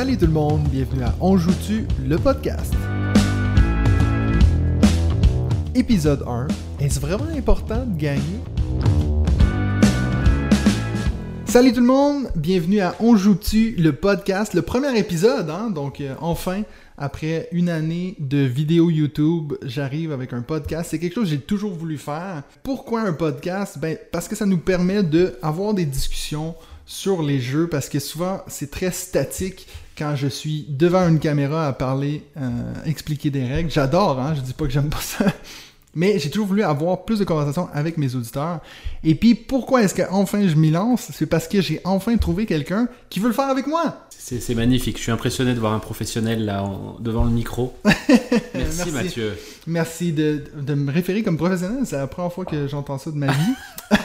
Salut tout le monde, bienvenue à On joue-tu, le podcast. Épisode 1. Est-ce vraiment important de gagner? Salut tout le monde, bienvenue à On joue-tu, le podcast, le premier épisode, hein? donc euh, enfin, après une année de vidéos YouTube, j'arrive avec un podcast. C'est quelque chose que j'ai toujours voulu faire. Pourquoi un podcast? Ben, parce que ça nous permet d'avoir des discussions sur les jeux, parce que souvent c'est très statique quand je suis devant une caméra à parler, euh, expliquer des règles. J'adore, hein? je dis pas que j'aime pas ça. Mais j'ai toujours voulu avoir plus de conversations avec mes auditeurs. Et puis, pourquoi est-ce qu'enfin je m'y lance? C'est parce que j'ai enfin trouvé quelqu'un qui veut le faire avec moi. C'est magnifique. Je suis impressionné de voir un professionnel là devant le micro. Merci, Merci. Mathieu. Merci de, de me référer comme professionnel. C'est la première fois que j'entends ça de ma vie.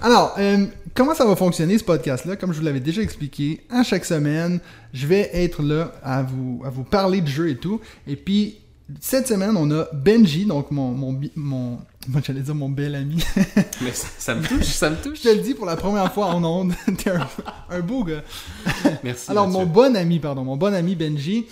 Alors, euh, comment ça va fonctionner ce podcast-là? Comme je vous l'avais déjà expliqué, à chaque semaine, je vais être là à vous, à vous parler de jeux et tout. Et puis, cette semaine, on a Benji, donc mon, mon, mon moi j'allais dire mon bel ami. Mais ça, ça me touche, ça me touche. je te le dis pour la première fois en ondes. T'es un, un beau gars. Merci. Alors, Mathieu. mon bon ami, pardon, mon bon ami Benji,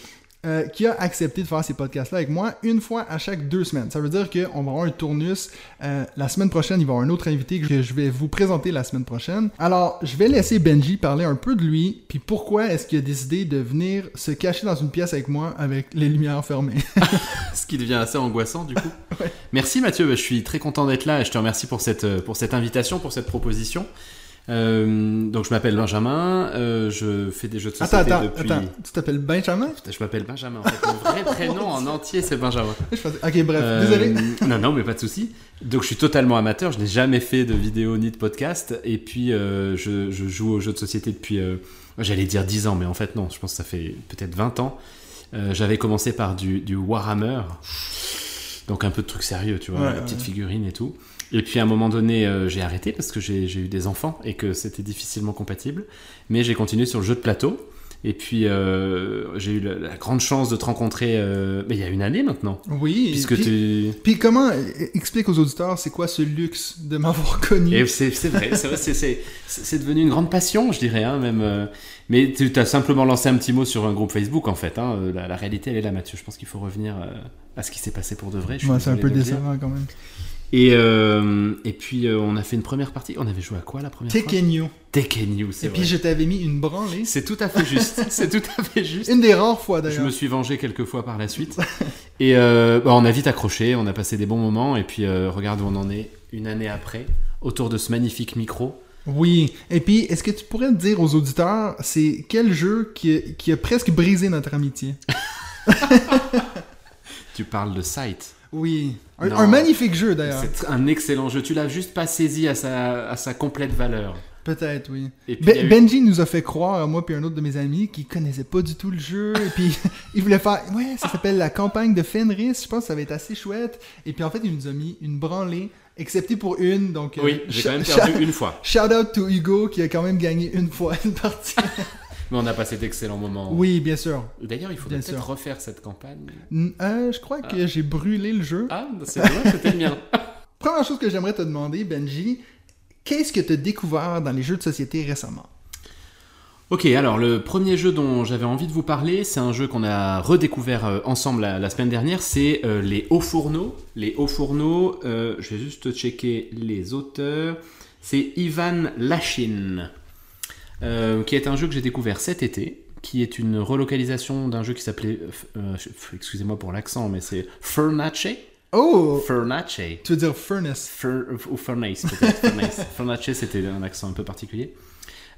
euh, qui a accepté de faire ces podcasts-là avec moi une fois à chaque deux semaines. Ça veut dire qu'on va avoir un tournus. Euh, la semaine prochaine, il va y avoir un autre invité que je vais vous présenter la semaine prochaine. Alors, je vais laisser Benji parler un peu de lui, puis pourquoi est-ce qu'il a décidé de venir se cacher dans une pièce avec moi avec les lumières fermées? Ce qui devient assez angoissant du coup. Merci Mathieu, je suis très content d'être là et je te remercie pour cette, euh, pour cette invitation, pour cette proposition. Euh, donc je m'appelle Benjamin, euh, je fais des jeux de attends, société attends, depuis... attends. Tu t'appelles Benjamin? Putain, Je m'appelle Benjamin en fait. Mon vrai prénom en entier c'est Benjamin. Ok, bref, Euh, désolé. Non, non, mais pas de souci. Donc, je suis totalement amateur. Je n'ai jamais fait de vidéo ni de podcast. Et puis, je, je joue aux jeux de société depuis, j'allais dire 10 ans, mais en fait, non. Je pense que ça fait peut-être 20 ans. J'avais commencé par du, du Warhammer. Donc, un peu de trucs sérieux, tu vois, Ouais, la ouais. petite figurine et tout. Et puis, à un moment donné, euh, j'ai arrêté parce que j'ai eu des enfants et que c'était difficilement compatible. Mais j'ai continué sur le jeu de plateau. Et puis, euh, j'ai eu la, la grande chance de te rencontrer euh, mais il y a une année maintenant. Oui, Puisque puis, tu... puis comment, explique aux auditeurs, c'est quoi ce luxe de m'avoir connu? C'est vrai, c'est devenu une grande passion, je dirais, hein, même. euh, mais tu as simplement lancé un petit mot sur un groupe Facebook, en fait. hein, la, la réalité, elle est là, Mathieu. Je pense qu'il faut revenir à ce qui s'est passé pour de vrai. Ouais, c'est un peu décevant quand même. Et, euh, et puis, euh, on a fait une première partie. On avait joué à quoi la première fois? Tekken You. Tekken You, c'est Et puis vrai. je t'avais mis une branlée. C'est tout à fait juste. c'est tout à fait juste. Une des rares fois Je d'ailleurs. me suis vengé quelques fois par la suite. Et euh, bah, on a vite accroché, on a passé des bons moments. Et puis, regarde où on en est, une année après, autour de ce magnifique micro. Oui. Et puis, est-ce que tu pourrais dire aux auditeurs, c'est quel jeu qui a presque brisé notre amitié? Tu parles de Sight. Oui. Un, magnifique jeu d'ailleurs. C'est un excellent jeu. Tu l'as juste pas saisi à sa, à sa complète valeur. Peut-être, oui. Puis, Ben- eu- Benji nous a fait croire, moi puis un autre de mes amis, qui connaissait pas du tout le jeu. Et puis, il voulait faire. Ouais, ça s'appelle la campagne de Fenris. Je pense que ça va être assez chouette. Et puis, en fait, il nous a mis une branlée, excepté pour une. Donc, euh, Oui, j'ai sh- quand même perdu une fois. Shout out to Hugo qui a quand même gagné une fois une partie. Mais on a passé d'excellents moments. oui, bien sûr. D'ailleurs, il faudrait peut-être refaire cette campagne. Euh, je crois que j'ai brûlé le jeu. Ah, c'est vrai, c'était le mien. Première chose que j'aimerais te demander, Benji, qu'est-ce que tu as découvert dans les jeux de société récemment? Ok, alors le premier jeu dont j'avais envie de vous parler, c'est un jeu qu'on a redécouvert euh, ensemble la, la semaine dernière, c'est euh, les Hauts Fourneaux. Les Hauts Fourneaux, euh, je vais juste checker les auteurs, c'est Ivan Lachin, euh, qui est un jeu que j'ai découvert cet été, qui est une relocalisation d'un jeu qui s'appelait, euh, euh, excusez-moi pour l'accent, mais c'est Fernace. Oh Fernace. Tu veux dire Furnace Fer- ou Furnace peut-être. Furnace. Furnace, c'était un accent un peu particulier.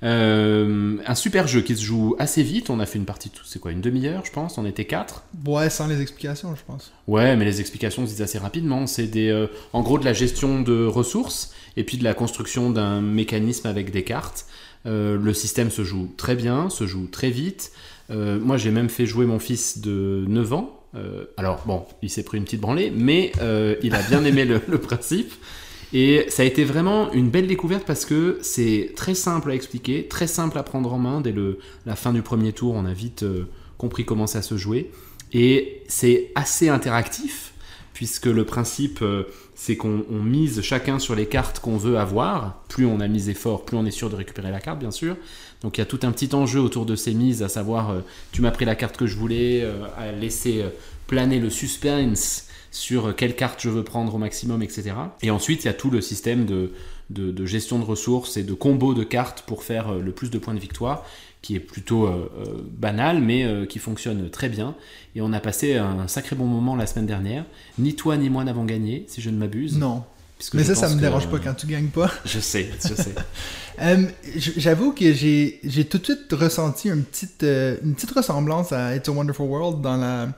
Euh, un super jeu qui se joue assez vite. On a fait une partie, c'est quoi, une demi-heure, je pense? On était quatre. Ouais, sans les explications, je pense. Ouais, mais les explications se disent assez rapidement. C'est des, euh, en gros, de la gestion de ressources et puis de la construction d'un mécanisme avec des cartes. Euh, le système se joue très bien, se joue très vite. Euh, moi, j'ai même fait jouer mon fils de 9 ans. Euh, alors, bon, il s'est pris une petite branlée, mais il a bien aimé le, principe. Et ça a été vraiment une belle découverte parce que c'est très simple à expliquer, très simple à prendre en main. Dès le, la fin du premier tour, on a vite compris comment ça se jouait. Et c'est assez interactif puisque le principe, c'est qu'on on mise chacun sur les cartes qu'on veut avoir. Plus on a misé fort, plus on est sûr de récupérer la carte, bien sûr. Donc il y a tout un petit enjeu autour de ces mises, à savoir, euh, tu m'as pris la carte que je voulais, euh, à laisser euh, planer le suspense sur quelle carte je veux prendre au maximum, etc. Et ensuite, il y a tout le système de, de, gestion de ressources et de combo de cartes pour faire le plus de points de victoire, qui est plutôt euh, euh, banal, mais euh, qui fonctionne très bien. Et on a passé un sacré bon moment la semaine dernière. Ni toi ni moi n'avons gagné, si je ne m'abuse. Non. Mais ça, ça me que- dérange pas quand tu gagnes pas. Je sais, je sais. J'avoue que j'ai tout de suite ressenti une petite, une petite ressemblance à It's a Wonderful World dans la,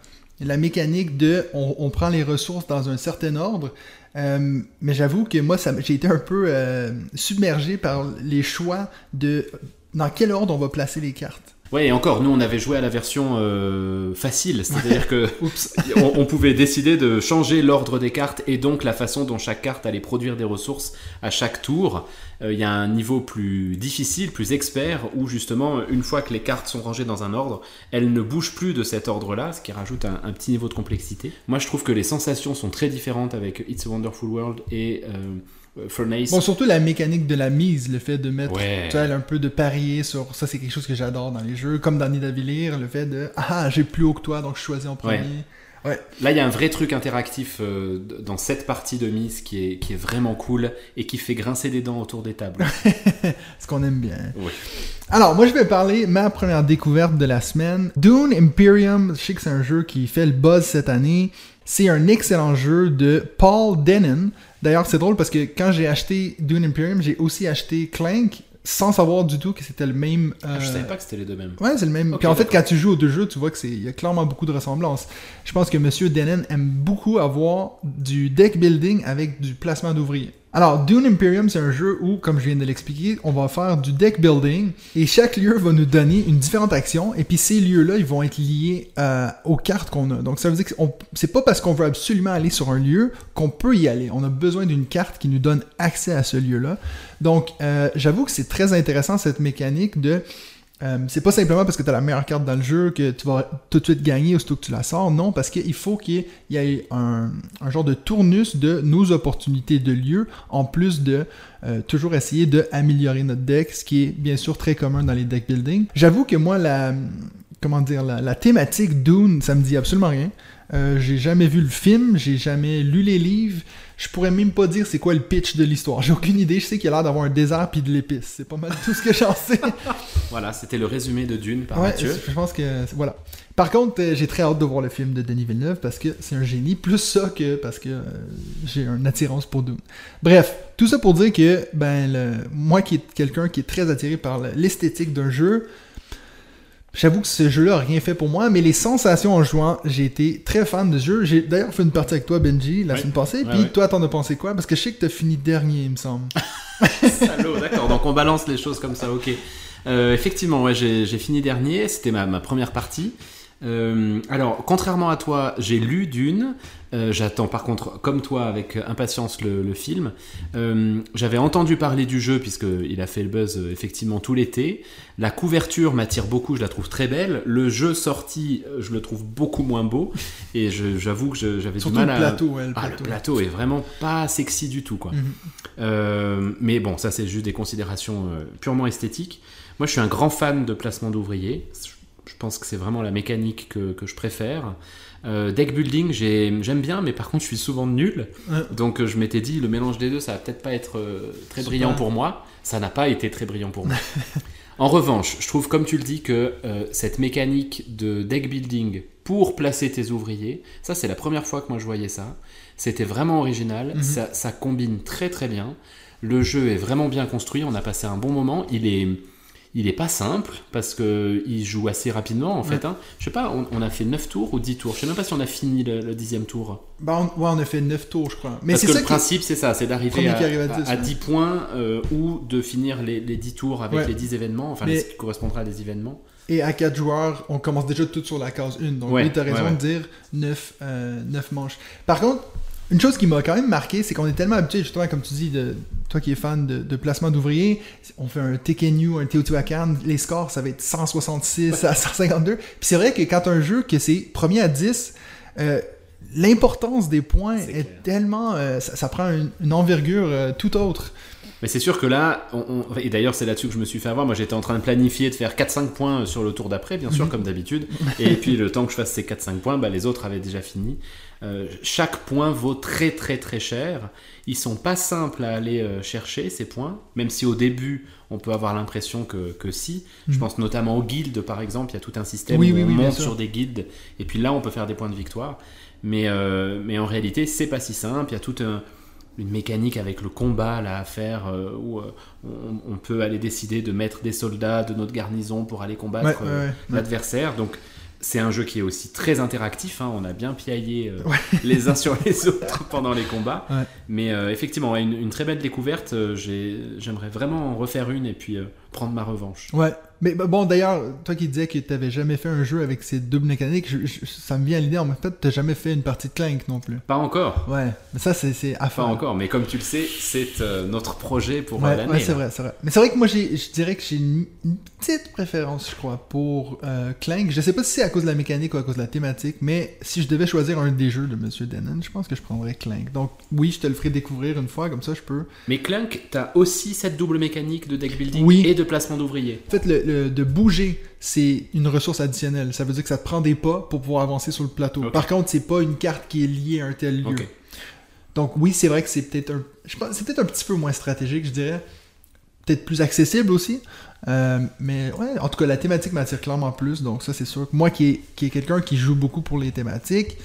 la mécanique de on, on prend les ressources dans un certain ordre. Euh, mais j'avoue que moi, j'ai été un peu euh, submergé par les choix de dans quel ordre on va placer les cartes? Ouais, et encore, nous on avait joué à la version euh, facile, c'est-à-dire que on, on pouvait décider de changer l'ordre des cartes et donc la façon dont chaque carte allait produire des ressources à chaque tour. Euh, Il y a un niveau plus difficile, plus expert, où justement, une fois que les cartes sont rangées dans un ordre, elles ne bougent plus de cet ordre-là, ce qui rajoute un, un petit niveau de complexité. Moi je trouve que les sensations sont très différentes avec It's a Wonderful World et euh, Furnace. Bon, surtout la mécanique de la mise, le fait de mettre Ouais. tu un peu de parier sur ça, c'est quelque chose que j'adore dans les jeux, comme dans Nidavellir, le fait de ah j'ai plus haut que toi donc je choisis en premier. Là, il y a un vrai truc interactif euh, dans cette partie de mise qui est, qui est vraiment cool et qui fait grincer des dents autour des tables. Ce qu'on aime bien. Oui. Alors, moi, je vais parler ma première découverte de la semaine. Dune Imperium, je sais que c'est un jeu qui fait le buzz cette année. C'est un excellent jeu de Paul Denon. D'ailleurs, c'est drôle parce que quand j'ai acheté Dune Imperium, j'ai aussi acheté Clank sans savoir du tout que c'était le même. Ah, je euh, savais pas que c'était les deux mêmes. Ouais, c'est le même. Puis en fait, quand tu joues aux deux jeux, tu vois que c'est il y a clairement beaucoup de ressemblances. Je pense que Monsieur Denon aime beaucoup avoir du deck building avec du placement d'ouvriers. Alors, Dune Imperium, c'est un jeu où, comme je viens de l'expliquer, on va faire du deck building et chaque lieu va nous donner une différente action et puis ces lieux-là, ils vont être liés euh, aux cartes qu'on a. Donc ça veut dire que c'est pas parce qu'on veut absolument aller sur un lieu qu'on peut y aller. On a besoin d'une carte qui nous donne accès à ce lieu-là. Donc, euh, j'avoue que c'est très intéressant cette mécanique de euh, c'est pas simplement parce que tu as la meilleure carte dans le jeu que tu vas tout de suite gagner aussitôt que tu la sors. Non, parce qu'il faut qu'il y ait, un, genre de tournus de nos opportunités de lieu, en plus de euh, toujours essayer de améliorer notre deck, ce qui est bien sûr très commun dans les deck building. J'avoue que moi, la, comment dire, la, la thématique Dune, ça me dit absolument rien. Euh, j'ai jamais vu le film, j'ai jamais lu les livres. Je pourrais même pas dire c'est quoi le pitch de l'histoire. J'ai aucune idée. Je sais qu'il y a l'air d'avoir un désert puis de l'épice. C'est pas mal tout ce que j'en sais. Voilà, c'était le résumé de Dune par Ouais, Mathieu. je pense que voilà. Par contre, euh, j'ai très hâte de voir le film de Denis Villeneuve parce que c'est un génie. Plus ça que parce que euh, j'ai une attirance pour Dune. Bref, tout ça pour dire que ben le- moi qui est quelqu'un qui est très attiré par le- l'esthétique d'un jeu, j'avoue que ce jeu-là a rien fait pour moi, mais les sensations en jouant, j'ai été très fan de ce jeu. J'ai d'ailleurs fait une partie avec toi, Benji, la Ouais. semaine passée. Puis ouais. toi, t'en as pensé quoi? Parce que je sais que t'as fini dernier, il me semble. Salaud, d'accord. Donc on balance les choses comme ça, ok. Euh, effectivement, ouais, j'ai j'ai fini dernier. C'était ma, ma première partie. Euh, alors, contrairement à toi, j'ai lu Dune. Euh, J'attends par contre, comme toi, avec impatience le, le film. Euh, J'avais entendu parler du jeu puisqu'il a fait le buzz effectivement tout l'été. La couverture m'attire beaucoup, je la trouve très belle. Le jeu sorti, je le trouve beaucoup moins beau. Et j'avoue que j'avais du mal le à... plateau, ouais, le Ah, plateau. le plateau est vraiment pas sexy du tout, quoi. Mhm. Mais bon, ça c'est juste des considérations purement esthétiques. Moi, je suis un grand fan de placement d'ouvriers. Je- pense que c'est vraiment la mécanique que, que je préfère. Euh, deck building, j'ai- j'aime bien, mais par contre, je suis souvent nul. Ouais. Donc, euh, je m'étais dit, le mélange des deux, ça va peut-être pas être euh, très brillant pour moi. Ça n'a pas été très brillant pour moi. en revanche, je trouve, comme tu le dis, que euh, cette mécanique de deck building pour placer tes ouvriers, ça, c'est la première fois que moi je voyais ça. C'était vraiment original. Mhm. ça, ça combine très très bien. Le jeu est vraiment bien construit. On a passé un bon moment. Il est. Il est pas simple parce que il joue assez rapidement en fait. Hein. Je sais pas, on, on a fait 9 tours ou 10 tours? Je sais même pas si on a fini le, le dixième tour. Bah, on, ouais, on a fait 9 tours, je crois. Mais Parce c'est que ça le qui- principe, c'est ça, c'est d'arriver à, à à- 10, à ouais. 10 points euh, ou de finir les, les 10 tours avec Ouais. les 10 événements, enfin Mais- ce qui correspondra à des événements. Et à 4 joueurs, on commence déjà tout sur la case 1. Donc Ouais, oui, t'as raison ouais, ouais. de dire 9, manches. Par contre, une chose qui m'a quand même marqué, c'est qu'on est tellement habitué, justement, comme tu dis, de, toi qui es fan de, de placement d'ouvriers, on fait un Tekkenu, un Teotihuacan, les scores, ça va être 166 à 152. Puis c'est vrai que quand un jeu que c'est premier à 10, euh, l'importance des points est, tellement. euh, ça, ça prend une, une envergure euh, tout autre. Mais c'est sûr que là, on- on- et d'ailleurs c'est là-dessus que je me suis fait avoir, moi j'étais en train de planifier de faire 4-5 points sur le tour d'après, bien sûr, Mhm. comme d'habitude, et puis le temps que je fasse ces 4-5 points, bah, les autres avaient déjà fini. Euh, chaque point vaut très très très cher, ils sont pas simples à aller euh, chercher ces points, même si au début on peut avoir l'impression que, que si. Je Mhm. pense notamment aux guildes par exemple, il y a tout un système Oui, où oui, on oui, monte sur des guildes, et puis là on peut faire des points de victoire. Mais, euh, mais en réalité, c'est pas si simple. Il y a toute un- une mécanique avec le combat là à faire euh, où euh, on, on peut aller décider de mettre des soldats de notre garnison pour aller combattre Ouais, ouais, ouais, ouais. l'adversaire. Donc c'est un jeu qui est aussi très interactif. hein. On a bien piaillé euh, les uns sur les autres pendant les combats. Ouais. Mais euh, effectivement, une, une très belle découverte. Euh, j'ai- J'aimerais vraiment en refaire une et puis prendre ma revanche. Ouais. Mais bah, bon, d'ailleurs, toi qui disais que t'avais jamais fait un jeu avec ces doubles mécaniques, je- je- ça me vient à l'idée, en fait, t'as jamais fait une partie de Clank non plus. Pas encore. Ouais. Mais ça, c'est à Pas faire. encore, mais comme tu le sais, c'est euh, notre projet pour Ouais, l'année. ouais, c'est vrai, c'est vrai. Mais c'est vrai que moi, je dirais que j'ai une, une petite préférence, je crois, pour euh, Clank. Je sais pas si c'est à cause de la mécanique ou à cause de la thématique, mais si je devais choisir un des jeux de Monsieur Denon, je pense que je prendrais Clank. Donc, oui, je te le ferai découvrir une fois, comme ça, je peux. Mais Clunk, t'as aussi cette double mécanique de deck building Oui. et de placement d'ouvriers. En fait, le, le- de bouger, c'est une ressource additionnelle. Ça veut dire que ça te prend des pas pour pouvoir avancer sur le plateau. Par contre, c'est pas une carte qui est liée à un tel lieu. Donc oui, c'est vrai que c'est peut-être un, je pense, c'est peut-être un petit peu moins stratégique, je dirais. Peut-être plus accessible aussi. Euh, mais ouais, en tout cas, la thématique m'attire clairement plus. Donc ça, c'est sûr que moi qui est, qui est quelqu'un qui joue beaucoup pour les thématiques,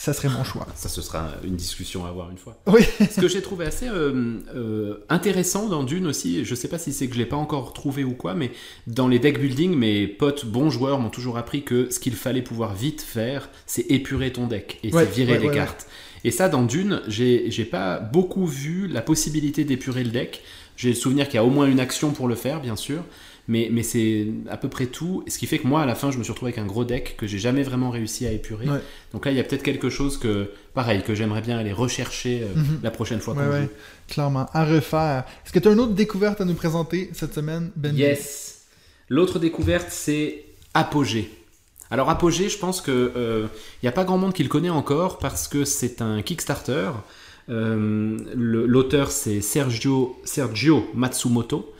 ça serait mon choix. Ça, ce sera une discussion à avoir une fois. Oui. Ce que j'ai trouvé assez euh, euh, intéressant dans Dune aussi, je sais pas si c'est que je l'ai pas encore trouvé ou quoi, mais dans les deck building, mes potes bons joueurs m'ont toujours appris que ce qu'il fallait pouvoir vite faire, c'est épurer ton deck et Ouais, c'est virer ouais, des ouais, cartes. Et ça, dans Dune, j'ai pas beaucoup vu la possibilité d'épurer le deck. J'ai le souvenir qu'il y a au moins une action pour le faire, bien sûr, mais, mais c'est à peu près tout. Ce qui fait que moi, à la fin, je me suis retrouvé avec un gros deck que j'ai jamais vraiment réussi à épurer. Ouais. Donc là, il y a peut-être quelque chose que, pareil, que j'aimerais bien aller rechercher euh, Mhm. la prochaine fois Ouais, joue. ouais, clairement. À refaire. Est-ce que tu as une autre découverte à nous présenter cette semaine, Ben? Yes. L'autre découverte, c'est Apogée. Alors Apogée, je pense que il n'y a pas grand monde qui le connaît encore parce que c'est un Kickstarter. Euh, L'auteur c'est Sergio, Matsumoto.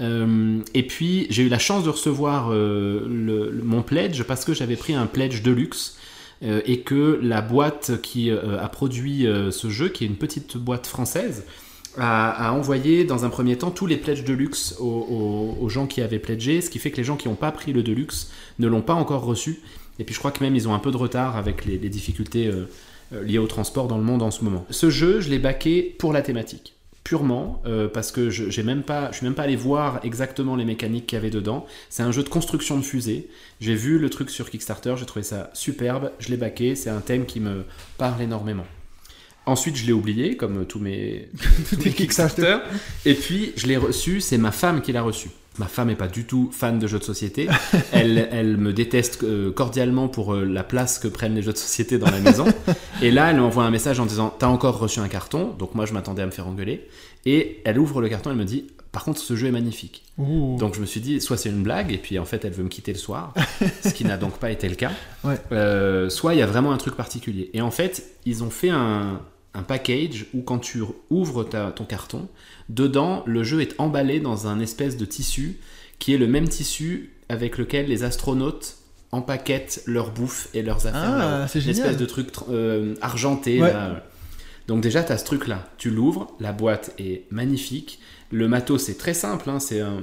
Euh, et puis j'ai eu la chance de recevoir euh, mon pledge parce que j'avais pris un pledge de luxe et que la boîte qui a produit ce jeu, qui est une petite boîte française, a, envoyé dans un premier temps tous les pledges de luxe aux, gens qui avaient pledgé, ce qui fait que les gens qui n'ont pas pris le de luxe ne l'ont pas encore reçu. Et puis je crois que même ils ont un peu de retard avec les, difficultés liées au transport dans le monde en ce moment. Ce jeu, je l'ai baqué pour la thématique. Purement euh, parce que je j'ai même pas, je suis même pas allé voir exactement les mécaniques qu'il y avait dedans. C'est un jeu de construction de fusée. J'ai vu le truc sur Kickstarter, j'ai trouvé ça superbe. Je l'ai baqué, c'est un thème qui me parle énormément. Ensuite, je l'ai oublié, comme tous mes, tous mes Kickstarter. Et puis, je l'ai reçu, c'est ma femme qui l'a reçu. Ma femme n'est pas du tout fan de jeux de société. Elle, elle me déteste euh, cordialement pour euh, la place que prennent les jeux de société dans la maison. Et là, elle m'envoie un message en disant T'as encore reçu un carton Donc, moi, je m'attendais à me faire engueuler. Et elle ouvre le carton, elle me dit Par contre, ce jeu est magnifique. Ouh. Donc je me suis dit, soit c'est une blague, et puis en fait elle veut me quitter le soir, ce qui n'a donc pas été le cas. Ouais. Euh, soit il y a vraiment un truc particulier. Et en fait, ils ont fait un, un package où quand tu ouvres ta- ton carton, dedans le jeu est emballé dans un espèce de tissu qui est le même tissu avec lequel les astronautes empaquettent leur bouffe et leurs affaires. Ah, c'est Une génial. espèce de truc euh, argenté. Ouais. là. Donc déjà, tu as ce truc-là. Tu l'ouvres, la boîte est magnifique. Le matos, c'est très simple. hein, c'est un...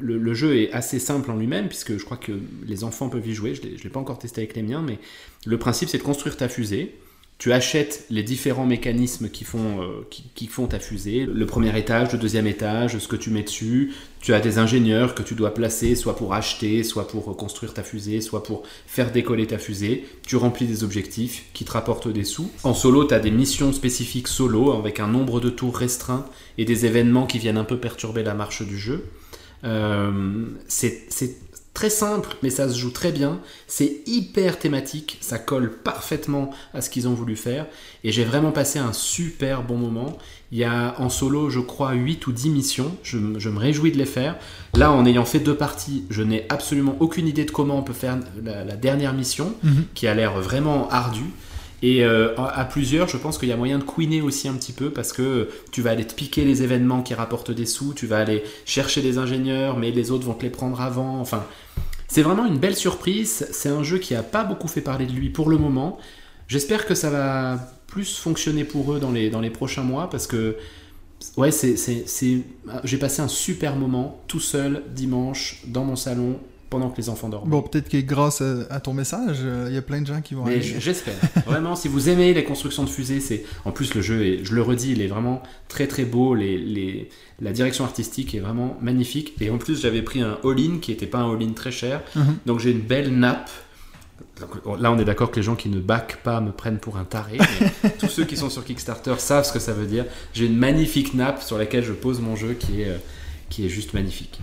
le, le jeu est assez simple en lui-même, puisque je crois que les enfants peuvent y jouer. Je ne l'ai pas encore testé avec les miens, mais le principe, c'est de construire ta fusée. Tu achètes les différents mécanismes qui font, euh, qui, font ta fusée, le premier étage, le deuxième étage, ce que tu mets dessus. Tu as des ingénieurs que tu dois placer, soit pour acheter, soit pour construire ta fusée, soit pour faire décoller ta fusée. Tu remplis des objectifs qui te rapportent des sous. En solo, tu as des missions spécifiques solo avec un nombre de tours restreint et des événements qui viennent un peu perturber la marche du jeu. Euh, c'est très simple, mais ça se joue très bien. C'est hyper thématique, ça colle parfaitement à ce qu'ils ont voulu faire. Et j'ai vraiment passé un super bon moment. Il y a en solo, je crois, 8 ou 10 missions. Je, me réjouis de les faire. Là, en ayant fait deux parties, je n'ai absolument aucune idée de comment on peut faire la, la dernière mission, Mhm. qui a l'air vraiment ardue. Et euh, à plusieurs, je pense qu'il y a moyen de queener aussi un petit peu parce que tu vas aller te piquer les événements qui rapportent des sous, tu vas aller chercher des ingénieurs, mais les autres vont te les prendre avant. Enfin, c'est vraiment une belle surprise. C'est un jeu qui a pas beaucoup fait parler de lui pour le moment. J'espère que ça va plus fonctionner pour eux dans les, dans les prochains mois parce que ouais, c'est- j'ai passé un super moment tout seul dimanche dans mon salon pendant que les enfants dorment. Bon, peut-être que grâce à, ton message, euh, il y a plein de gens qui vont Mais j'espère. Vraiment, si vous aimez les constructions de fusées, c'est en plus le jeu, est, je le redis, il est vraiment très très beau. Les, les- la direction artistique est vraiment magnifique. Et en plus, j'avais pris un all-in qui n'était pas un all-in très cher. Mhm. Donc j'ai une belle nappe. Là, on est d'accord que les gens qui ne backent pas me prennent pour un taré. mais tous ceux qui sont sur Kickstarter savent ce que ça veut dire. J'ai une magnifique nappe sur laquelle je pose mon jeu qui est, euh, qui est juste magnifique.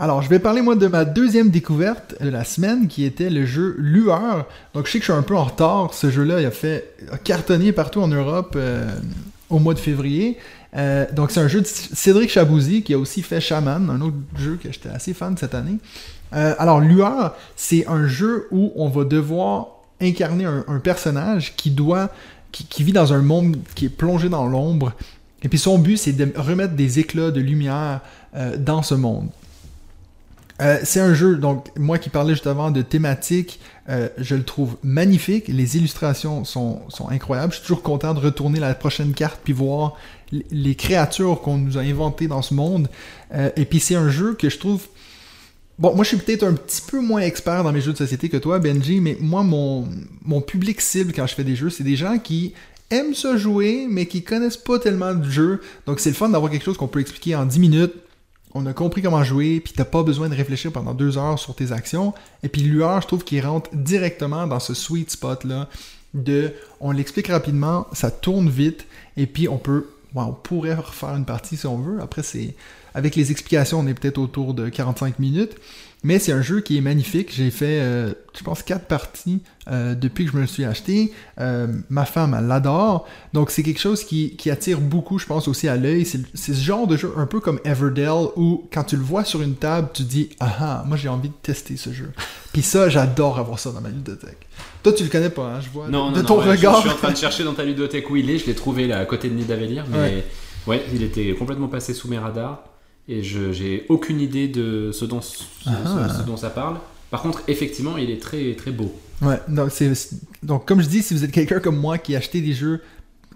Alors, je vais parler moi de ma deuxième découverte de la semaine qui était le jeu Lueur. Donc, je sais que je suis un peu en retard. Ce jeu-là, il a fait a cartonné partout en Europe euh, au mois de février. Euh, donc, c'est un jeu de Cédric Chabouzy qui a aussi fait Shaman, un autre jeu que j'étais assez fan cette année. Euh, alors, Lueur, c'est un jeu où on va devoir incarner un, un personnage qui doit, qui, qui vit dans un monde qui est plongé dans l'ombre. Et puis son but, c'est de remettre des éclats de lumière euh, dans ce monde. Euh, c'est un jeu, donc moi qui parlais juste avant de thématique, euh, je le trouve magnifique. Les illustrations sont, sont incroyables. Je suis toujours content de retourner la prochaine carte puis voir les créatures qu'on nous a inventées dans ce monde. Euh, et puis c'est un jeu que je trouve... Bon, moi je suis peut-être un petit peu moins expert dans mes jeux de société que toi, Benji, mais moi mon, mon public cible quand je fais des jeux, c'est des gens qui aiment ça jouer, mais qui connaissent pas tellement du jeu. Donc c'est le fun d'avoir quelque chose qu'on peut expliquer en 10 minutes on a compris comment jouer, puis t'as pas besoin de réfléchir pendant deux heures sur tes actions. Et puis Lueur, je trouve qu'il rentre directement dans ce sweet spot-là de on l'explique rapidement, ça tourne vite, et puis on peut, on pourrait refaire une partie si on veut. Après, c'est avec les explications, on est peut-être autour de 45 minutes. Mais c'est un jeu qui est magnifique. J'ai fait, euh, je pense, quatre parties euh, depuis que je me le suis acheté. Euh, ma femme, elle l'adore. Donc, c'est quelque chose qui, qui attire beaucoup, je pense, aussi à l'œil. C'est ce genre de jeu un peu comme Everdell où, quand tu le vois sur une table, tu dis Ah ah, moi j'ai envie de tester ce jeu. Puis ça, j'adore avoir ça dans ma ludothèque. Toi, tu le connais pas, hein, je vois. Non, de non, ton non, ouais, regard. Je, suis en train de chercher dans ta ludothèque où il est. Je l'ai trouvé là à côté de Nidavellir, mais Ouais. ouais. il était complètement passé sous mes radars et je j'ai aucune idée de ce dont, ce, Ah. ce- ce dont ça parle. Par contre, effectivement, il est très très beau. Ouais, donc, c'est, donc comme je dis, si vous êtes quelqu'un comme moi qui achetait des jeux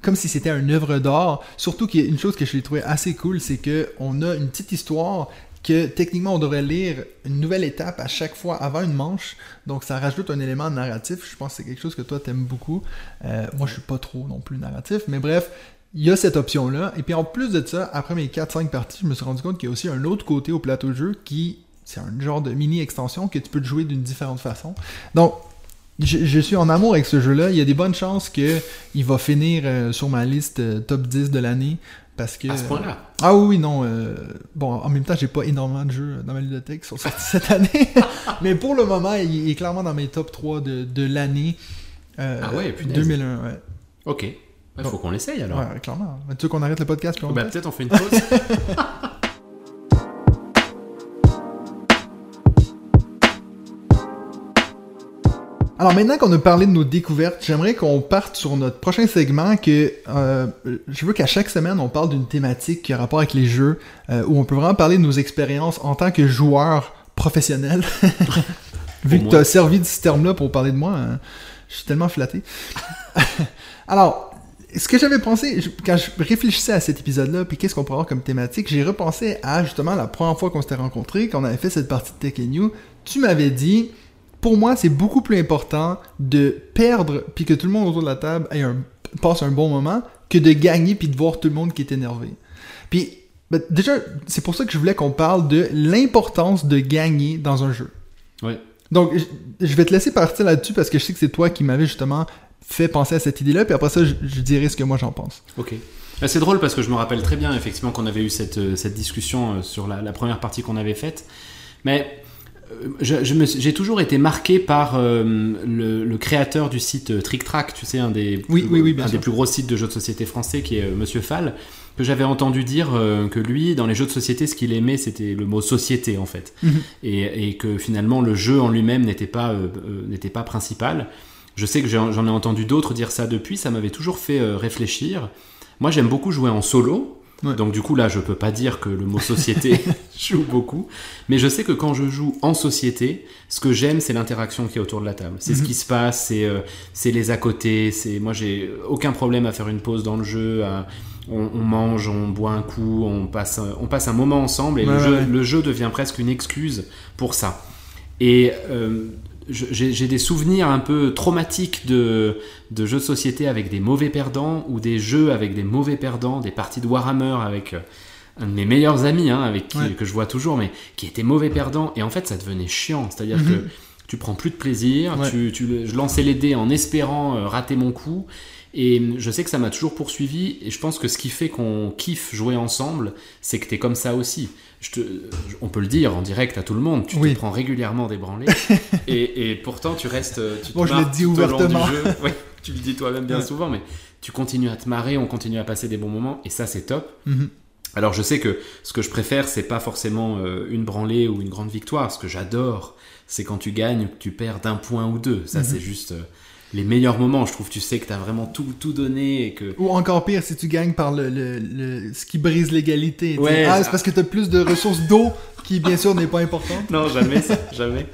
comme si c'était une œuvre d'art, surtout qu'il y a une chose que je l'ai trouvé assez cool, c'est que on a une petite histoire que techniquement on devrait lire une nouvelle étape à chaque fois avant une manche, donc ça rajoute un élément narratif. Je pense que c'est quelque chose que toi t'aimes beaucoup. Euh, moi je suis pas trop non plus narratif, mais bref, il y a cette option-là. Et puis en plus de ça, après mes 4-5 parties, je me suis rendu compte qu'il y a aussi un autre côté au plateau de jeu qui, c'est un genre de mini-extension que tu peux jouer d'une différente façon. Donc, je, je suis en amour avec ce jeu-là. Il y a des bonnes chances qu'il va finir euh, sur ma liste euh, top 10 de l'année. Parce que. À ce point-là? Ah oui, non. euh, bon, en même temps, j'ai pas énormément de jeux dans ma bibliothèque qui sont sortis cette année. Mais pour le moment, il est clairement dans mes top 3 de, de l'année. Ah ouais, punaise. 2001, ouais. Ok. Il faut qu'on l'essaye alors. Ouais, clairement. Tu veux qu'on arrête le podcast puis on Bah, peut-être on fait une pause. Alors maintenant qu'on a parlé de nos découvertes, j'aimerais qu'on parte sur notre prochain segment que euh, je veux qu'à chaque semaine on parle d'une thématique qui a rapport avec les jeux, euh, où on peut vraiment parler de nos expériences en tant que joueur professionnel. Vu que tu as servi de ce terme-là pour parler de moi, hein, je suis tellement flatté. Alors, ce que j'avais pensé, je- quand je réfléchissais à cet épisode-là, puis qu'est-ce qu'on pourrait avoir comme thématique, j'ai repensé à justement la première fois qu'on s'était rencontrés, qu'on avait fait cette partie de Tech and You. Tu m'avais dit, pour moi, c'est beaucoup plus important de perdre, puis que tout le monde autour de la table ait un, passe un bon moment, que de gagner, puis de voir tout le monde qui est énervé. Puis, ben, déjà, c'est pour ça que je voulais qu'on parle de l'importance de gagner dans un jeu. Ouais. Donc, je vais te laisser partir là-dessus parce que je sais que c'est toi qui m'avais justement fait penser à cette idée-là, puis après ça, je, je dirai ce que moi j'en pense. Ok. Bah, c'est drôle parce que je me rappelle très bien effectivement qu'on avait eu cette, euh, cette discussion euh, sur la, la première partie qu'on avait faite. Mais euh, je- je j'ai toujours été marqué par euh, le, le créateur du site Trick Track, tu sais, un des, Oui, plus, oui, un des plus gros sites de jeux de société français qui est euh, Monsieur Fall, que j'avais entendu dire euh, que lui, dans les jeux de société, ce qu'il aimait, c'était le mot société en fait. Mhm. et, et que finalement le jeu en lui-même n'était pas, n'était pas principal. Je sais que j'en ai entendu d'autres dire ça depuis, ça m'avait toujours fait euh, réfléchir. Moi, j'aime beaucoup jouer en solo. Ouais. Donc du coup là, je peux pas dire que le mot société joue beaucoup, mais je sais que quand je joue en société, ce que j'aime, c'est l'interaction qui est autour de la table. C'est ce Mhm. qui se passe, c'est euh, c'est les à côté. C'est moi, j'ai aucun problème à faire une pause dans le jeu. à- on, on mange, on boit un coup, on passe, un- on passe un moment ensemble et Ouais, le, ouais, jeu, ouais. le jeu devient presque une excuse pour ça. Et euh, j'ai des souvenirs un peu traumatiques de, de jeux de société avec des mauvais perdants ou des jeux avec des mauvais perdants, des parties de Warhammer avec euh, un de mes meilleurs amis, hein, avec qui, Ouais. que je vois toujours, mais qui était mauvais perdant. Et en fait, ça devenait chiant. C'est-à-dire Mhm. que tu prends plus de plaisir, Ouais. tu, tu- je lançais les dés en espérant euh, rater mon coup. Et je sais que ça m'a toujours poursuivi. Et je pense que ce qui fait qu'on kiffe jouer ensemble, c'est que t'es comme ça aussi. Je te, je- on peut le dire en direct à tout le monde. Tu Oui. te prends régulièrement des branlées. et, et pourtant, tu restes. Tu te Bon, je le dis du ouvertement. jeu. Tu le dis toi-même bien Ouais. souvent, mais tu continues à te marrer, on continue à passer des bons moments. Et ça, c'est top. Mhm. Alors je sais que ce que je préfère, c'est pas forcément euh, une branlée ou une grande victoire. Ce que j'adore, c'est quand tu gagnes ou que tu perds d'un point ou deux. Ça, Mhm. c'est juste euh, les meilleurs moments. Je trouve, tu sais que t'as vraiment tout, tout donné et que. Ou encore pire, si tu gagnes par le, le- le- ce qui brise l'égalité. Ouais, ah, c'est parce que tu as plus de ressources d'eau qui, bien sûr, n'est pas importante. Non, jamais ça, jamais.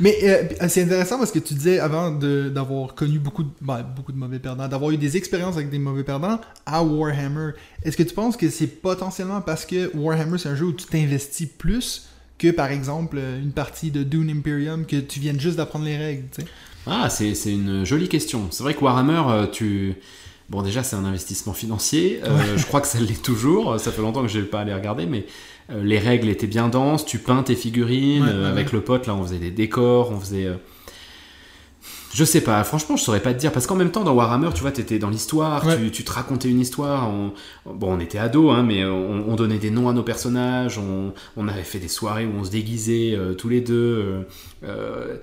Mais euh, c'est intéressant parce que tu disais avant d'avoir connu beaucoup de, ben, beaucoup de mauvais perdants, d'avoir eu des expériences avec des mauvais perdants à Warhammer. Est-ce que tu penses que c'est potentiellement parce que Warhammer c'est un jeu où tu t'investis plus que par exemple une partie de Dune Imperium que tu viennes juste d'apprendre les règles, tu sais? Ah, c'est une jolie question. C'est vrai que Warhammer, euh, tu. Bon, déjà, c'est un investissement financier. Euh, Je crois que ça l'est toujours. Ça fait longtemps que je n'ai pas allé regarder, mais euh, les règles étaient bien denses. Tu peins tes figurines. Ouais, euh, avec le pote, là, on faisait des décors. On faisait. Je sais pas, franchement, je saurais pas te dire. Parce qu'en même temps, dans Warhammer, tu vois, t'étais dans l'histoire, Ouais. tu, tu te racontais une histoire. on- Bon, on était ados, hein, mais on, on donnait des noms à nos personnages. On, on avait fait des soirées où on se déguisait euh, tous les deux. euh, euh,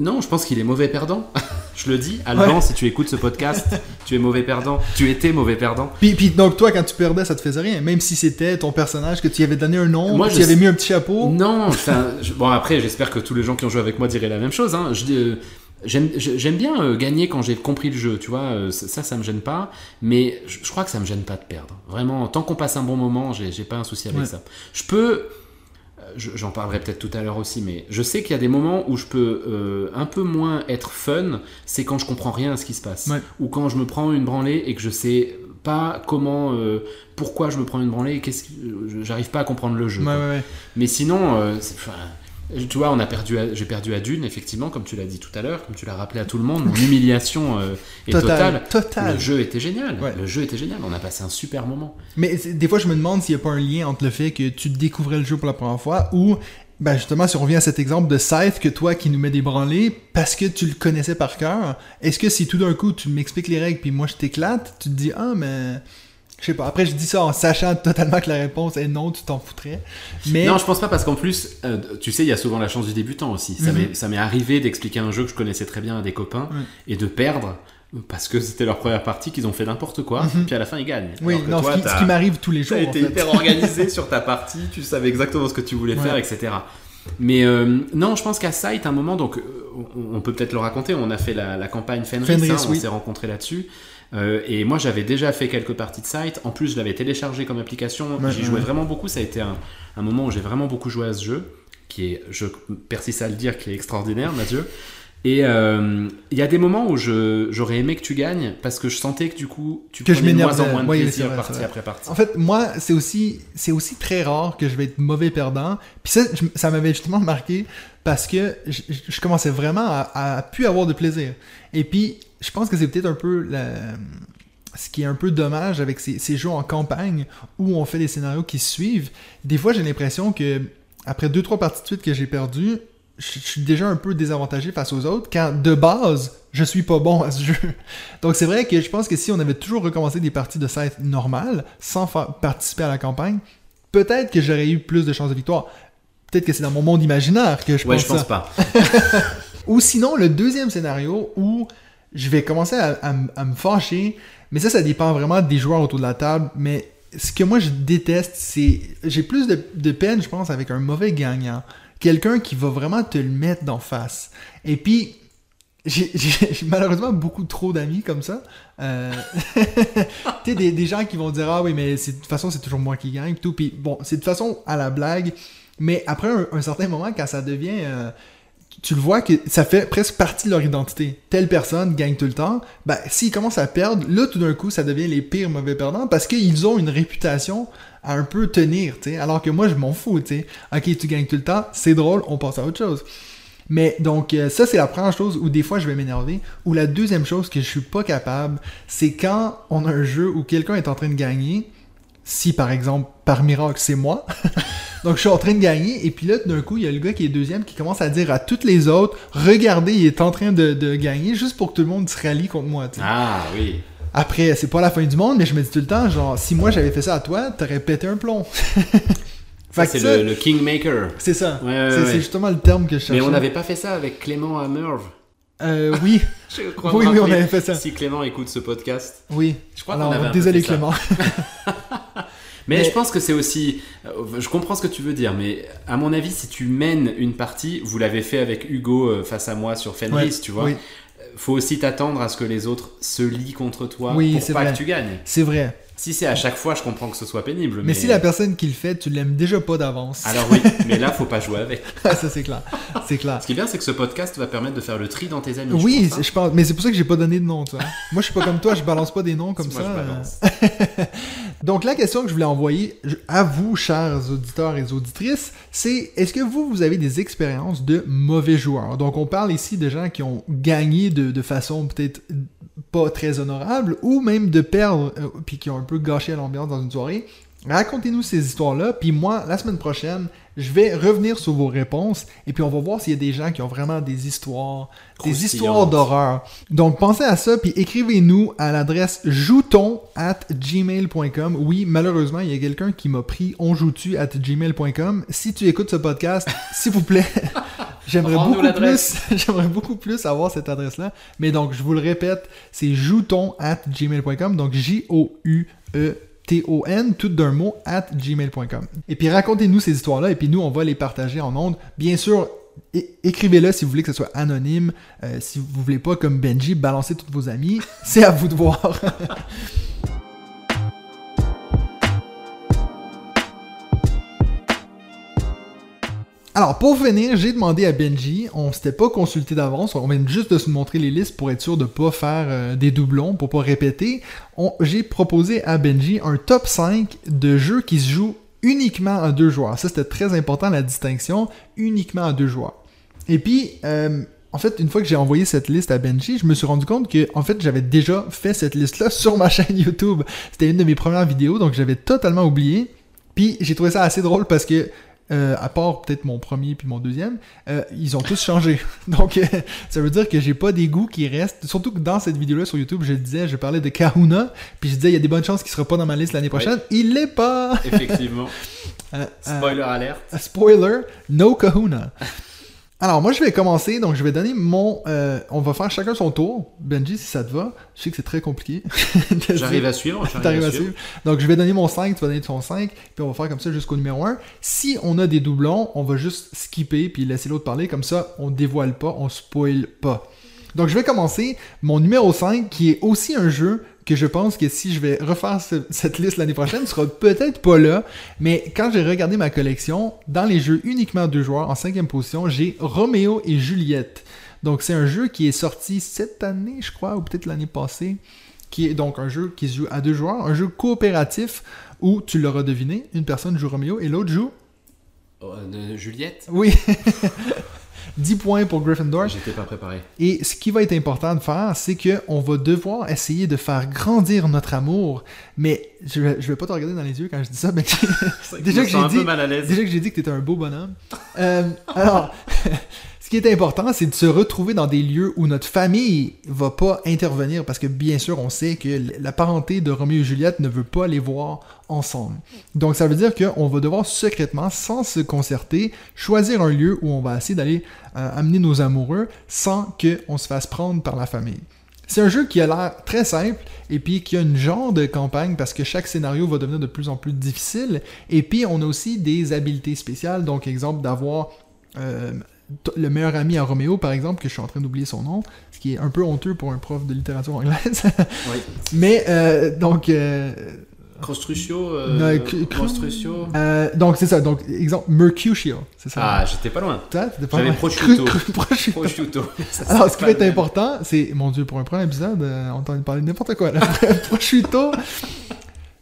Non, je pense qu'il est mauvais perdant. je le dis. Alban, Ouais. si tu écoutes ce podcast, tu es mauvais perdant. Tu étais mauvais perdant. Puis, puis donc toi, quand tu perdais, ça te faisait rien, même si c'était ton personnage que tu y avais donné un nom, Moi, que tu y avais mis un petit chapeau. Non, enfin, je- bon après, j'espère que tous les gens qui ont joué avec moi diraient la même chose. Hein. Je, euh, j'aime, bien euh, gagner quand j'ai compris le jeu, tu vois. euh, ça, ça, me gêne pas. Mais je, je crois que ça me gêne pas de perdre. Vraiment, tant qu'on passe un bon moment, j'ai, pas un souci avec Ouais. ça. Je peux. euh, je- J'en parlerai peut-être tout à l'heure aussi, mais je sais qu'il y a des moments où je peux euh, un peu moins être fun, c'est quand je comprends rien à ce qui se passe. Ouais. Ou quand je me prends une branlée et que je sais pas comment, euh, pourquoi je me prends une branlée et qu'est-ce que, j'arrive pas à comprendre le jeu. Ouais, ouais. Mais sinon, euh, tu vois, on a perdu, j'ai perdu à Dune, effectivement, comme tu l'as dit tout à l'heure, comme tu l'as rappelé à tout le monde. Mon humiliation euh, est Total. totale. Total. Le jeu était génial. Ouais. Le jeu était génial. On a passé un super moment. Mais des fois, je me demande s'il n'y a pas un lien entre le fait que tu découvrais le jeu pour la première fois ou, ben justement, si on revient à cet exemple de Scythe que toi qui nous mets des branlées parce que tu le connaissais par cœur, est-ce que si tout d'un coup tu m'expliques les règles puis moi je t'éclate, tu te dis ah mais je sais pas. Après je dis ça en sachant totalement que la réponse est non, tu t'en foutrais. Mais Non, je pense pas parce qu'en plus, euh, tu sais, il y a souvent la chance du débutant aussi. Ça Mhm. m'est- ça m'est arrivé d'expliquer un jeu que je connaissais très bien à des copains et de perdre parce que c'était leur première partie, qu'ils ont fait n'importe quoi, Mhm. puis à la fin ils gagnent. oui, non, toi, ce qui, m'arrive tous les jours. Tu as en été fait. hyper organisé sur ta partie, tu savais exactement ce que tu voulais Ouais. faire, etc. Mais euh, non, je pense qu'à Sight, un moment, donc euh, on, on peut peut-être le raconter, on a fait la, la campagne Fenris, Fenris, hein, on s'est rencontrés là-dessus. Euh, et moi j'avais déjà fait quelques parties de Sight, en plus je l'avais téléchargé comme application, Ouais, j'y ouais, jouais ouais. vraiment beaucoup, ça a été un, un moment où j'ai vraiment beaucoup joué à ce jeu, qui est, je persiste à le dire, qui est extraordinaire, Mathieu. Et euh, il y a des moments où j'aurais aimé que tu gagnes parce que je sentais que du coup tu Que je prenais de moins en moins de plaisir vrai, partie après partie. En fait, moi, c'est aussi, c'est aussi très rare que je vais être mauvais perdant. Puis ça, je- ça m'avait justement marqué parce que je, commençais vraiment à, à plus avoir de plaisir. Et puis, je pense que c'est peut-être un peu la- ce qui est un peu dommage avec ces, ces jeux en campagne où on fait des scénarios qui suivent. Des fois, j'ai l'impression que après deux trois parties de suite que j'ai perdu, je, suis déjà un peu désavantagé face aux autres quand de base je suis pas bon à ce jeu. Donc c'est vrai que je pense que si on avait toujours recommencé des parties de site normales sans participer à la campagne, peut-être que j'aurais eu plus de chances de victoire. Peut-être que c'est dans mon monde imaginaire que je Ouais, pense je pense ça. pas. Ou sinon, le deuxième scénario où je vais commencer à, à m- à me fâcher, mais ça, ça dépend vraiment des joueurs autour de la table. Mais ce que moi je déteste, c'est. J'ai plus de, de peine, je pense, avec un mauvais gagnant. Quelqu'un qui va vraiment te le mettre d'en face. Et puis, j'ai malheureusement beaucoup trop d'amis comme ça. Euh... tu sais, des, gens qui vont dire Ah oui, mais de toute façon, c'est toujours moi qui gagne. Tout. Puis bon, c'est de toute façon à la blague. Mais après un, un certain moment, quand ça devient. euh, tu le vois que ça fait presque partie de leur identité. Telle personne gagne tout le temps. Ben, s'ils commencent à perdre, là, tout d'un coup, ça devient les pires mauvais perdants parce qu'ils ont une réputation un peu tenir, tu. Alors que moi, je m'en fous, tu sais. Ok, tu gagnes tout le temps, c'est drôle, on passe à autre chose. Mais donc, euh, ça, c'est la première chose où des fois je vais m'énerver. Ou la deuxième chose que je suis pas capable, c'est quand on a un jeu où quelqu'un est en train de gagner. Si par exemple, par miracle, c'est moi. donc, je suis en train de gagner. Et puis là, d'un coup, il y a le gars qui est deuxième qui commence à dire à toutes les autres Regardez, il est en train de, gagner juste pour que tout le monde se rallie contre moi. tu sais. Ah oui. Après, c'est pas la fin du monde, mais je me dis tout le temps, genre, si moi j'avais fait ça à toi, t'aurais pété un plomb. C'est le, le Kingmaker. c'est ça. Ouais, ouais, c'est ouais. justement le terme que je cherchais. Mais on n'avait pas fait ça avec Clément à Merv. Euh, oui, Je crois oui, me oui, on avait fait ça. Si Clément écoute ce podcast. Oui. Je crois Alors, qu'on avait désolé fait ça. Clément. Mais, Mais- je pense que c'est aussi. euh, Je comprends ce que tu veux dire, mais à mon avis, si tu mènes une partie, vous l'avez fait avec Hugo euh, face à moi sur Fenris, Ouais, tu vois. Oui, Faut aussi t'attendre à ce que les autres se lient contre toi Oui, pour pas vrai. que tu gagnes. c'est vrai. Si c'est à chaque fois, je comprends que ce soit pénible. Mais, Mais si la personne qui le fait, tu l'aimes déjà pas d'avance. Alors oui, mais là, faut pas jouer avec. ça, c'est clair. C'est clair. Ce qui est bien, c'est que ce podcast va permettre de faire le tri dans tes amis. Oui, je pense, hein. je pense. Mais c'est pour ça que j'ai pas donné de nom, tu vois. Moi, je suis pas comme toi, je balance pas des noms comme Moi, ça. je balance. Donc, la question que je voulais envoyer à vous, chers auditeurs et auditrices, c'est est-ce que vous, vous avez des expériences de mauvais joueurs? Donc, on parle ici de gens qui ont gagné de, de façon peut-être pas très honorable ou même de perdre euh, puis qui ont un peu gâché l'ambiance dans une soirée. Racontez-nous ces histoires-là, puis moi, la semaine prochaine, je vais revenir sur vos réponses et puis on va voir s'il y a des gens qui ont vraiment des histoires, des histoires d'horreur. Donc pensez à ça, puis écrivez-nous à l'adresse jouton at gmail.com. Oui, malheureusement, il y a quelqu'un qui m'a pris onjoutu at gmail.com. Si tu écoutes ce podcast, s'il vous plaît, j'aimerais beaucoup plus, j'aimerais beaucoup plus avoir cette adresse-là. Mais donc, je vous le répète, c'est jouton at gmail.com. Donc, J-O-U-E T-O-N, tout d'un mot, at gmail.com. Et puis racontez-nous ces histoires-là, et puis nous, on va les partager en ondes. Bien sûr, écrivez-le si vous voulez que ce soit anonyme. Euh, si vous voulez pas, comme Benji, balancer tous vos amis, c'est à vous de voir. Alors, pour finir, j'ai demandé à Benji, on s'était pas consulté d'avance, on vient juste de se montrer les listes pour être sûr de pas faire euh, des doublons, pour pas répéter. J'ai proposé à Benji un top 5 de jeux qui se jouent uniquement à deux joueurs. Ça, c'était très important, la distinction, uniquement à deux joueurs. Et puis, euh, en fait, une fois que j'ai envoyé cette liste à Benji, je me suis rendu compte que, en fait, j'avais déjà fait cette liste-là sur ma chaîne YouTube. C'était une de mes premières vidéos, donc j'avais totalement oublié. Puis j'ai trouvé ça assez drôle parce que, euh, à part peut-être mon premier puis mon deuxième, euh, ils ont tous changé. Donc euh, ça veut dire que j'ai pas des goûts qui restent. Surtout que dans cette vidéo-là sur YouTube, je disais, je parlais de Kahuna, puis je disais il y a des bonnes chances qu'il sera pas dans ma liste l'année prochaine. Il l'est pas. Effectivement. Spoiler alert. Spoiler, no kahuna. Alors, moi, je vais commencer. Donc, je vais donner mon. euh, on va faire chacun son tour. Benji, si ça te va. Je sais que c'est très compliqué. J'arrive à suivre. j'arrive T'arrives à suivre. Donc, je vais donner mon 5, tu vas donner ton 5, puis on va faire comme ça jusqu'au numéro 1. Si on a des doublons, on va juste skipper, puis laisser l'autre parler. Comme ça, on dévoile pas, on spoil pas. Donc, je vais commencer mon numéro 5, qui est aussi un jeu que je pense que si je vais refaire ce- cette liste l'année prochaine, ne sera peut-être pas là. Mais quand j'ai regardé ma collection, dans les jeux uniquement deux joueurs, en cinquième position, j'ai Roméo et Juliette. Donc, c'est un jeu qui est sorti cette année, je crois, ou peut-être l'année passée qui est donc un jeu qui se joue à deux joueurs, un jeu coopératif où, tu l'auras deviné, une personne joue Roméo et l'autre joue... Oh, de Juliette? Oui 10 points pour Gryffindor. J'étais pas préparé. Et ce qui va être important de faire, c'est que on va devoir essayer de faire grandir notre amour. Mais je vais, je vais pas te regarder dans les yeux quand je dis ça, mais Déjà que j'ai dit- déjà que j'ai dit que tu étais un beau bonhomme. Euh, alors, ce qui est important, c'est de se retrouver dans des lieux où notre famille va pas intervenir parce que bien sûr, on sait que la parenté de Roméo et Juliette ne veut pas les voir ensemble. Donc ça veut dire qu'on va devoir secrètement, sans se concerter, choisir un lieu où on va essayer d'aller euh, amener nos amoureux sans qu'on se fasse prendre par la famille. C'est un jeu qui a l'air très simple et puis qui a une genre de campagne parce que chaque scénario va devenir de plus en plus difficile. Et puis on a aussi des habiletés spéciales, donc exemple d'avoir euh, le meilleur ami à Roméo, par exemple, que je suis en train d'oublier son nom, ce qui est un peu honteux pour un prof de littérature anglaise. Oui. Mais, euh, donc, euh, euh, euh, donc c'est ça. Donc, exemple, Mercutio, c'est ça. Ah, j'étais pas loin. Toi, t'étais pas J'avais prosciutto. Prosciutto. Prosciutto. Ça, c'est Alors, ce qui va être important, c'est, mon Dieu, pour un premier épisode, euh, on entend parler de n'importe quoi. Là. prosciutto,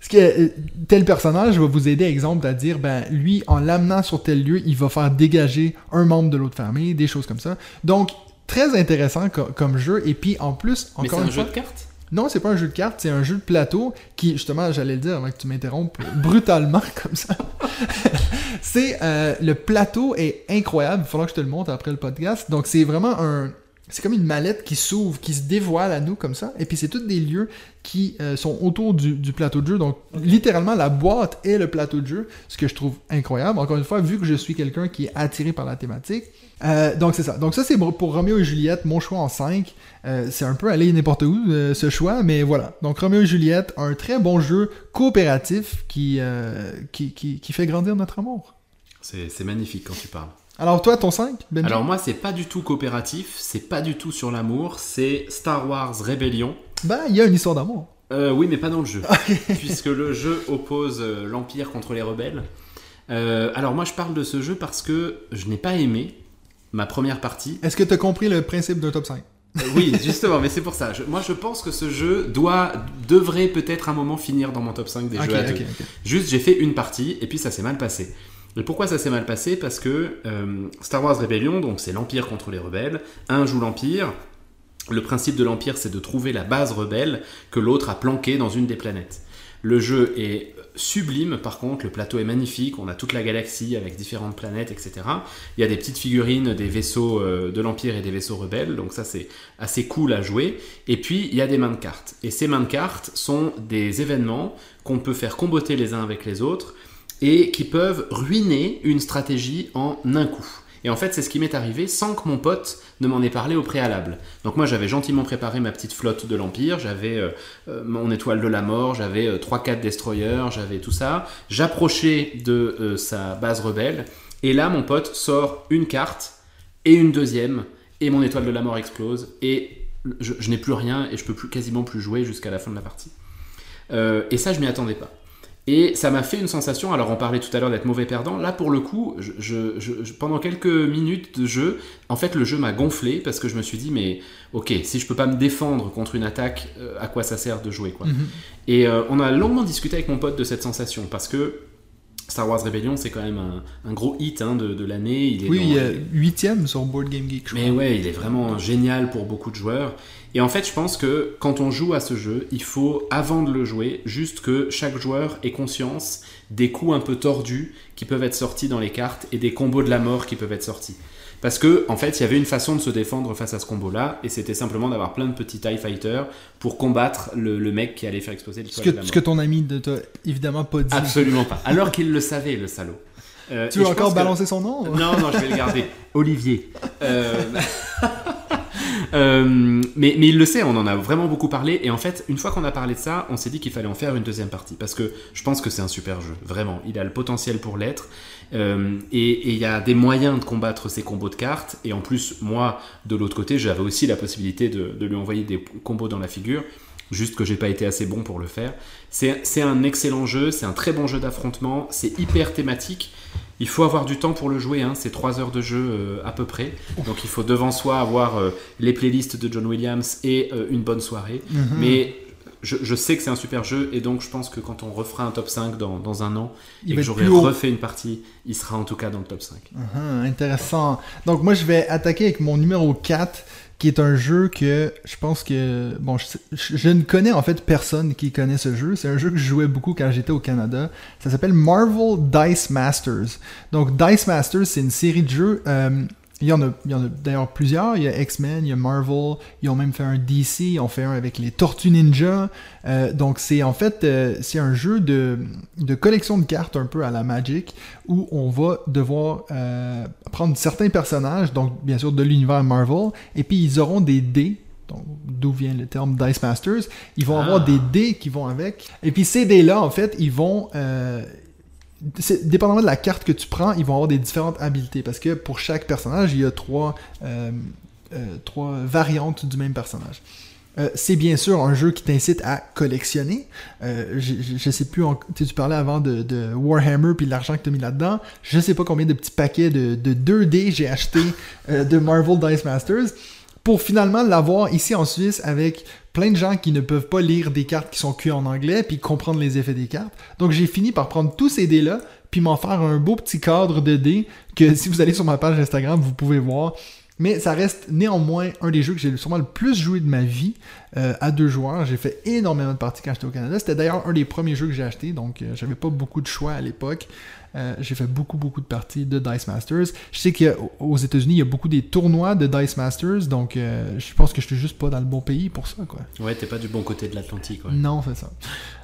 ce que euh, tel personnage va vous aider, exemple, à dire, ben, lui, en l'amenant sur tel lieu, il va faire dégager un membre de l'autre famille, des choses comme ça. Donc, très intéressant co- comme jeu. Et puis, en plus, Mais c'est encore un jeu de cartes? Non, c'est pas un jeu de cartes, c'est un jeu de plateau qui, justement, j'allais le dire avant que tu m'interrompes brutalement comme ça. c'est euh, le plateau est incroyable. Il faudra que je te le montre après le podcast. Donc c'est vraiment un, c'est comme une mallette qui s'ouvre, qui se dévoile à nous comme ça. Et puis c'est tous des lieux qui euh, sont autour du, du plateau de jeu. Donc littéralement la boîte est le plateau de jeu, ce que je trouve incroyable. Encore une fois, vu que je suis quelqu'un qui est attiré par la thématique. Euh, donc c'est ça. Donc ça c'est pour pour Roméo et Juliette, mon choix en 5. Euh, c'est un peu aller n'importe où euh, ce choix, mais voilà. Donc Roméo et Juliette, un très bon jeu coopératif qui, euh, qui, qui, qui fait grandir notre amour. C'est c'est magnifique quand tu parles. Alors toi, ton 5, Benji Alors moi, c'est pas du tout coopératif, c'est pas du tout sur l'amour, c'est Star Wars Rébellion. Ben, il y a une histoire d'amour. Euh, oui, mais pas dans le jeu, puisque le jeu oppose euh, l'Empire contre les rebelles. Euh, alors moi, je parle de ce jeu parce que je n'ai pas aimé ma première partie. Est-ce que tu as compris le principe d'un top 5 Euh, oui, justement, mais c'est pour ça. Je- moi, je pense que ce jeu doit, devrait peut-être un moment finir dans mon top 5 des jeux à deux. ok, ok. Juste, j'ai fait une partie et puis ça s'est mal passé. Et pourquoi ça s'est mal passé Parce que euh, Star Wars Rebellion, donc c'est l'Empire contre les rebelles. Un joue l'Empire. Le principe de l'Empire, c'est de trouver la base rebelle que l'autre a planquée dans une des planètes. Le jeu est sublime, par contre, le plateau est magnifique, on a toute la galaxie avec différentes planètes, etc. Il y a des petites figurines des vaisseaux euh, de l'Empire et des vaisseaux rebelles, donc ça c'est assez cool à jouer. Et puis il y a des mains de cartes. Et ces mains de cartes sont des événements qu'on peut faire comboter les uns avec les autres et qui peuvent ruiner une stratégie en un coup. Et en fait, c'est ce qui m'est arrivé sans que mon pote ne m'en ait parlé au préalable. Donc moi, j'avais gentiment préparé ma petite flotte de l'Empire, j'avais euh, euh, mon étoile de la mort, j'avais euh, 3-4 destroyers, j'avais tout ça. J'approchais de euh, sa base rebelle, et là, mon pote sort une carte, et une deuxième, et mon étoile de la mort explose, et je, n'ai plus rien, et je peux quasiment plus jouer jusqu'à la fin de la partie. Et ça, je m'y attendais pas. Et ça m'a fait une sensation, alors on parlait tout à l'heure d'être mauvais perdant, là pour le coup, je, je- je- je- pendant quelques minutes de jeu, en fait le jeu m'a gonflé parce que je me suis dit, mais ok, si je peux pas me défendre contre une attaque, euh, à quoi ça sert de jouer quoi Mhm. Et euh, on a longuement discuté avec mon pote de cette sensation parce que Star Wars Rebellion c'est quand même un, un gros hit hein, de, de l'année. Oui, dans il les- huitième sur Board Game Geek, je mais crois. ouais, il est vraiment génial pour beaucoup de joueurs. Et en fait, je pense que quand on joue à ce jeu, il faut, avant de le jouer, juste que chaque joueur ait conscience des coups un peu tordus qui peuvent être sortis dans les cartes et des combos de la mort qui peuvent être sortis. Parce que, en fait, il y avait une façon de se défendre face à ce combo-là, et c'était simplement d'avoir plein de petits TIE Fighters pour combattre le, le mec qui allait faire exploser le Ce que, de la ce que ton ami ne t'a évidemment pas dit. Absolument pas. Alors qu'il le savait, le salaud. Euh, Tu veux encore que- balancer son nom non, non, je vais le garder. Olivier. Euh, euh, mais, il le sait, on en a vraiment beaucoup parlé. Et en fait, une fois qu'on a parlé de ça, on s'est dit qu'il fallait en faire une deuxième partie. Parce que je pense que c'est un super jeu, vraiment. Il a le potentiel pour l'être. Euh, et il y a des moyens de combattre ces combos de cartes. Et en plus, moi, de l'autre côté, j'avais aussi la possibilité de, de lui envoyer des combos dans la figure. Juste que j'ai pas été assez bon pour le faire. C'est un excellent jeu, c'est un très bon jeu d'affrontement, c'est hyper thématique. Il faut avoir du temps pour le jouer, hein, c'est 3 heures de jeu euh, à peu près. Donc il faut devant soi avoir euh, les playlists de John Williams et euh, une bonne soirée. Mhm. Mais je, je sais que c'est un super jeu et donc je pense que quand on refera un top 5 dans, dans un an Il et que j'aurai refait une partie, il sera en tout cas dans le top 5. Mhm, intéressant. Donc moi je vais attaquer avec mon numéro 4 qui est un jeu que je pense que bon je, ne connais en fait personne qui connaît ce jeu. C'est un jeu que je jouais beaucoup quand j'étais au Canada. Ça s'appelle Marvel Dice Masters. Donc Dice Masters c'est une série de jeux. euh, il y en a, d'ailleurs plusieurs. Il y a X-Men, il y a Marvel. Ils ont même fait un DC. Ils ont fait un avec les Tortues Ninja. Euh, donc c'est en fait euh, c'est un jeu de, de collection de cartes un peu à la Magic où on va devoir euh, prendre certains personnages, donc bien sûr de l'univers Marvel, et puis ils auront des dés. donc, D'où vient le terme Dice Masters? Ils vont Ah. avoir des dés qui vont avec. Et puis ces dés-là, en fait, ils vont. euh, dépendamment de la carte que tu prends, ils vont avoir des différentes habiletés. Parce que pour chaque personnage, il y a trois, euh, euh, variantes du même personnage. Euh, c'est bien sûr un jeu qui t'incite à collectionner. Je, je- je sais plus, tu parlais avant de, Warhammer puis l'argent que tu as mis là-dedans. Je sais pas combien de petits paquets de, de 2D j'ai acheté de Marvel Dice Masters pour finalement l'avoir ici en Suisse avec plein de gens qui ne peuvent pas lire des cartes qui sont cues en anglais puis comprendre les effets des cartes. Donc j'ai fini par prendre tous ces dés-là puis m'en faire un beau petit cadre de dés que si vous allez sur ma page Instagram, vous pouvez voir. Mais ça reste néanmoins un des jeux que j'ai sûrement le plus joué de ma vie euh, à deux joueurs. J'ai fait énormément de parties quand j'étais au Canada. C'était d'ailleurs un des premiers jeux que j'ai acheté, donc euh, j'avais pas beaucoup de choix à l'époque. Euh, j'ai fait beaucoup, beaucoup de parties de Dice Masters. Je sais qu'aux États-Unis, il y a beaucoup des tournois de Dice Masters, donc euh, je pense que je suis juste pas dans le bon pays pour ça, quoi. Ouais, t'es pas du bon côté de l'Atlantique. ouais. Non, c'est ça.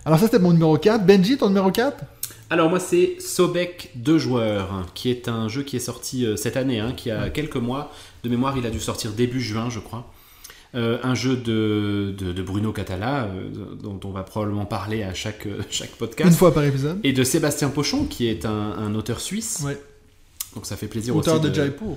Alors ça, c'était mon numéro 4. Benji, ton numéro 4 Alors moi c'est Sobek 2 joueurs, hein, qui est un jeu qui est sorti euh, cette année, hein, qui a quelques mois. De mémoire, il a dû sortir début juin, je crois. Euh, un jeu de, de, de Bruno Catala, euh, dont on va probablement parler à chaque, euh, chaque Une podcast. fois par épisode. Et de Sébastien Pochon, qui est un, un auteur suisse. Ouais. Donc ça fait plaisir Auteur aussi. de Jaipur,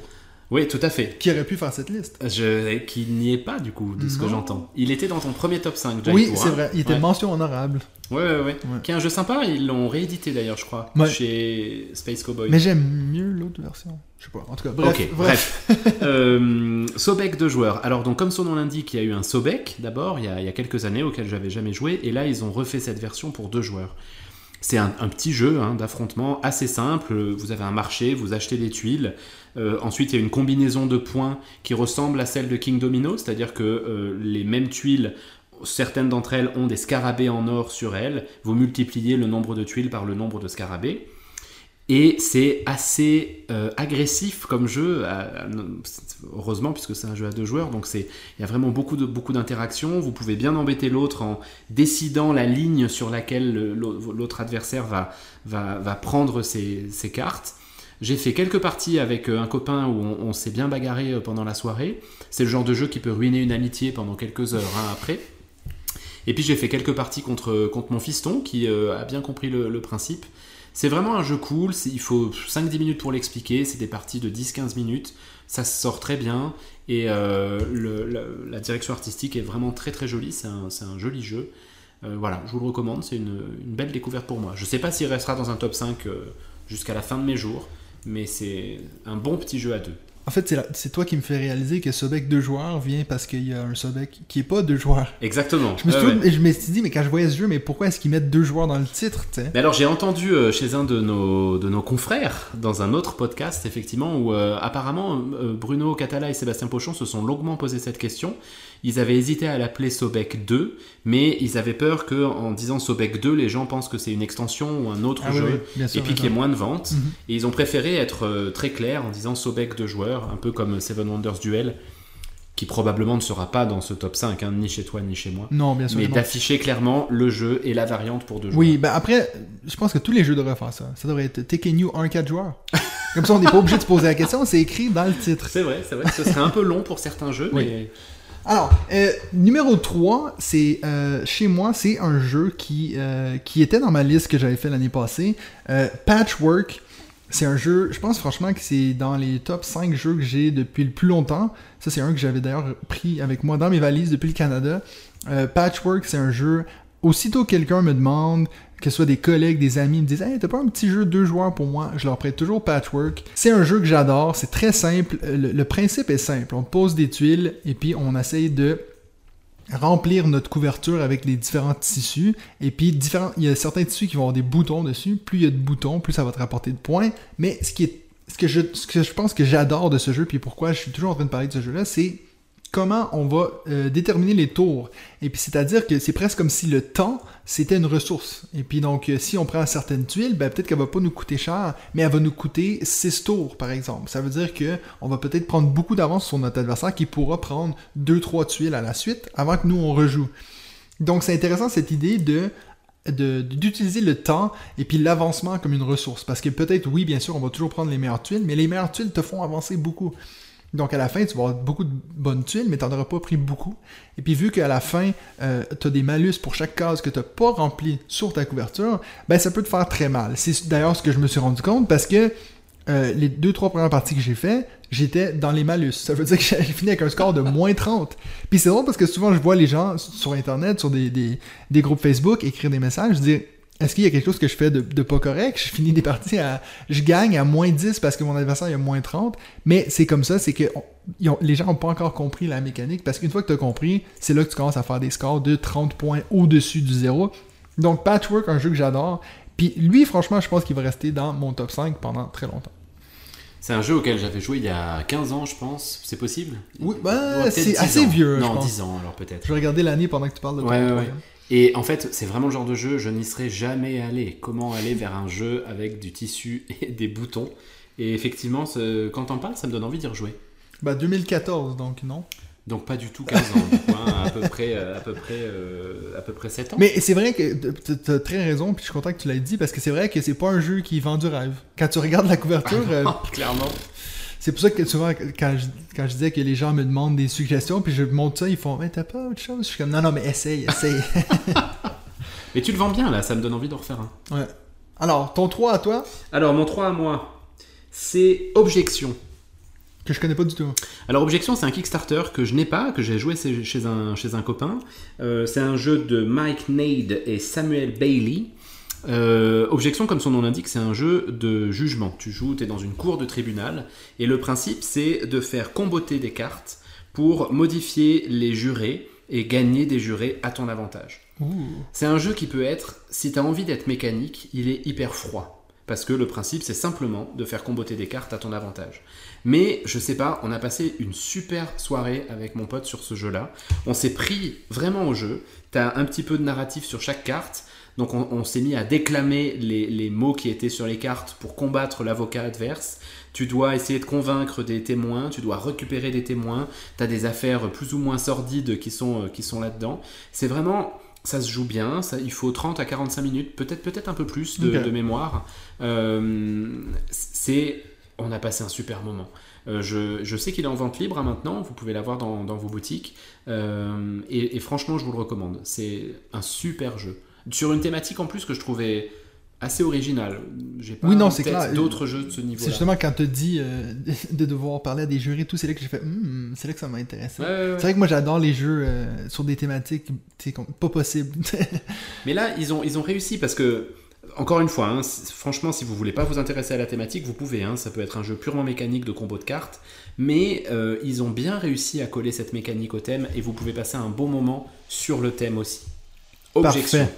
Oui, tout à fait. qui aurait pu faire cette liste? Je, qui n'y est pas du coup, de ce que j'entends. Il était dans ton premier top 5, Jaipur. oui, hein. c'est vrai. Il était Ouais. mention honorable. Ouais, ouais, ouais, Ouais. Qui est un jeu sympa, ils l'ont réédité d'ailleurs, je crois, Ouais. chez Space Cowboy. Mais j'aime mieux l'autre version. Je sais pas. En tout cas, bref. ok, bref. bref. Euh, Sobek de joueurs. Alors, donc, comme son nom l'indique, il y a eu un Sobek d'abord, il, y a- il y a quelques années, auquel j'avais jamais joué, et là, ils ont refait cette version pour deux joueurs. C'est un, petit jeu hein, d'affrontement assez simple. Vous avez un marché, vous achetez des tuiles. Euh, ensuite, il y a une combinaison de points qui ressemble à celle de King Domino, c'est-à-dire que euh, les mêmes tuiles, certaines d'entre elles ont des scarabées en or sur elles. Vous multipliez le nombre de tuiles par le nombre de scarabées. Et c'est assez euh, agressif comme jeu, heureusement puisque c'est un jeu à deux joueurs, donc il y a vraiment beaucoup de beaucoup d'interactions. Vous pouvez bien embêter l'autre en décidant la ligne sur laquelle le- l'autre adversaire va va, va prendre ses, cartes. J'ai fait quelques parties avec euh, un copain où on, s'est bien bagarré euh, pendant la soirée. C'est le genre de jeu qui peut ruiner une amitié pendant quelques heures hein, après. Et puis j'ai fait quelques parties contre, contre mon fiston qui a bien compris le principe. C'est vraiment un jeu cool, il faut 5-10 minutes pour l'expliquer, c'est des parties de 10-15 minutes, ça se sort très bien, et euh, la, direction artistique est vraiment très très jolie, c'est un, joli jeu. Euh, voilà, je vous le recommande, c'est une, une belle découverte pour moi. Je sais pas s'il restera dans un top 5 euh, jusqu'à la fin de mes jours, mais c'est un bon petit jeu à deux. En fait, c'est toi qui me fais réaliser que Sobek deux joueurs vient parce qu'il y a un Sobek qui est pas deux joueurs. Exactement. Je me, suis ouais. je me suis dit, mais quand je voyais ce jeu, mais pourquoi est-ce qu'ils mettent deux joueurs dans le titre, Mais alors j'ai entendu euh, chez un de nos, de nos confrères, dans un autre podcast effectivement, où euh, apparemment euh, Bruno Catala et Sébastien Pochon se sont longuement posé cette question. Ils avaient hésité à l'appeler Sobek 2, mais ils avaient peur que en disant Sobek 2, les gens pensent que c'est une extension ou un autre Ah jeu, oui, bien sûr, et puis qu'il y ait moins de ventes. Mhm. Et ils ont préféré être euh, très clairs en disant Sobek de joueurs, un peu comme Seven Wonders Duel, qui probablement ne sera pas dans ce top 5, hein, ni chez toi ni chez moi. Non, bien sûr. Mais d'afficher clairement le jeu et la variante pour deux joueurs. Oui, ben après, je pense que tous les jeux devraient faire ça. Ça devrait être Taking You 1-4 joueurs. Comme ça, on n'est pas obligé de se poser la question, c'est écrit dans le titre. C'est vrai, c'est vrai. Ce serait un peu long pour certains jeux, Oui. mais Alors, euh, numéro 3, c'est euh, chez moi, c'est un jeu qui, euh, qui était dans ma liste que j'avais fait l'année passée. Patchwork, c'est un jeu, je pense franchement que c'est dans les top 5 jeux que j'ai depuis le plus longtemps. Ça, c'est un que j'avais d'ailleurs pris avec moi dans mes valises depuis le Canada. Patchwork, c'est un jeu, aussitôt que quelqu'un me demande, que ce soit des collègues, des amis, me disent Hey, t'as pas un petit jeu deux joueurs pour moi Je leur prête toujours Patchwork. C'est un jeu que j'adore, c'est très simple. Euh, Le, principe est simple. On pose des tuiles et puis on essaye de remplir notre couverture avec les différents tissus. Et puis, différents, il y a certains tissus qui vont avoir des boutons dessus. Plus il y a de boutons, plus ça va te rapporter de points. Mais ce, que, je, ce que je pense que j'adore de ce jeu, puis pourquoi je suis toujours en train de parler de ce jeu-là, c'est comment on va euh, déterminer les tours. Et puis, c'est-à-dire que c'est presque comme si le temps, c'était une ressource. Et puis, donc, euh, si on prend certaines tuiles, ben, peut-être qu'elle va pas nous coûter cher, mais elle va nous coûter 6 tours, par exemple. Ça veut dire que on va peut-être prendre beaucoup d'avance sur notre adversaire qui pourra prendre 2-3 tuiles à la suite avant que nous, on rejoue. Donc, c'est intéressant cette idée de de- d'utiliser le temps et puis l'avancement comme une ressource. Parce que peut-être, oui, bien sûr, on va toujours prendre les meilleures tuiles, mais les meilleures tuiles te font avancer beaucoup. Donc à la fin, tu vas avoir beaucoup de bonnes tuiles, mais tu n'en auras pas pris beaucoup. Et puis vu qu'à la fin, euh, tu as des malus pour chaque case que tu n'as pas rempli sur ta couverture, ben ça peut te faire très mal. C'est d'ailleurs ce que je me suis rendu compte parce que euh, les deux, trois premières parties que j'ai fait, j'étais dans les malus. Ça veut dire que j'ai fini avec un score de moins 30. Puis c'est drôle parce que souvent je vois les gens sur Internet, sur des, des, des groupes Facebook, écrire des messages, dire est-ce qu'il y a quelque chose que je fais de, pas correct? Je finis des parties à. Je gagne à moins 10 parce que mon adversaire il a moins 30. Mais c'est comme ça, c'est que les gens n'ont pas encore compris la mécanique parce qu'une fois que tu as compris, c'est là que tu commences à faire des scores de 30 points au-dessus du zéro. Donc Patchwork, un jeu que j'adore. Puis lui, franchement, je pense qu'il va rester dans mon top 5 pendant très longtemps. C'est un jeu auquel j'avais joué il y a 15 ans, je pense. C'est possible? Oui, bah, c'est assez vieux. Non, 10 ans alors peut-être. Je vais regarder l'année pendant que tu parles de ouais, ouais, Et en fait, c'est vraiment le genre de jeu, je n'y serais jamais allé. Comment aller vers un jeu avec du tissu et des boutons? Et effectivement, quand t'en parles, ça me donne envie d'y rejouer. Bah 2014, donc non? Donc pas du tout 15 ans, hein, à peu près, euh, à peu près, euh, à peu près 7 ans. Mais c'est vrai que tu as très raison, puis je suis content que tu l'aies dit parce que c'est vrai que c'est pas un jeu qui vend du rêve. Quand tu regardes la couverture, euh, clairement. C'est pour ça que souvent quand je, quand je disais que les gens me demandent des suggestions, puis je montre ça, ils font mais t'as pas autre chose? Je suis comme non non mais essaye, essaye. mais tu le vends bien là, ça me donne envie d'en refaire un. Ouais. Alors ton 3 à toi? Alors mon 3 à moi, c'est Objection. Que je connais pas du tout. Alors Objection, c'est un Kickstarter que je n'ai pas, que j'ai joué chez un, chez un copain. Euh, c'est un jeu de Mike Nade et Samuel Bailey. Euh, Objection, comme son nom l'indique, c'est un jeu de jugement. Tu joues, tu es dans une cour de tribunal, et le principe, c'est de faire comboter des cartes pour modifier les jurés et gagner des jurés à ton avantage. C'est un jeu qui peut être, si tu as envie d'être mécanique, il est hyper froid. Parce que le principe, c'est simplement de faire comboter des cartes à ton avantage. Mais je sais pas, on a passé une super soirée avec mon pote sur ce jeu-là. On s'est pris vraiment au jeu. Tu as un petit peu de narratif sur chaque carte. Donc on, s'est mis à déclamer les, mots qui étaient sur les cartes pour combattre l'avocat adverse. Tu dois essayer de convaincre des témoins, tu dois récupérer des témoins. Tu as des affaires plus ou moins sordides qui sont, euh, qui sont là-dedans. C'est vraiment ça se joue bien, ça, il faut 30 à 45 minutes, peut-être peut-être un peu plus de, mémoire. Euh, c'est, on a passé un super moment. Euh, je, sais qu'il est en vente libre hein, maintenant, vous pouvez l'avoir dans, dans vos boutiques. Euh, et, franchement, je vous le recommande. C'est un super jeu. Sur une thématique en plus que je trouvais assez original. J'ai pas oui, non, c'est clair. d'autres jeux de ce niveau-là. C'est justement quand tu dis euh, de devoir parler à des jurys et tout, c'est là que j'ai fait, hmm, c'est là que ça m'a intéressé. C'est vrai que moi j'adore les jeux euh, sur des thématiques, c'est pas possible. Mais là, ils ont, ils ont réussi parce que, encore une fois, hein, franchement, si vous voulez pas vous intéresser à la thématique, vous pouvez. Hein, ça peut être un jeu purement mécanique de combo de cartes. Mais euh, ils ont bien réussi à coller cette mécanique au thème et vous pouvez passer un bon moment sur le thème aussi. Objection. Parfait.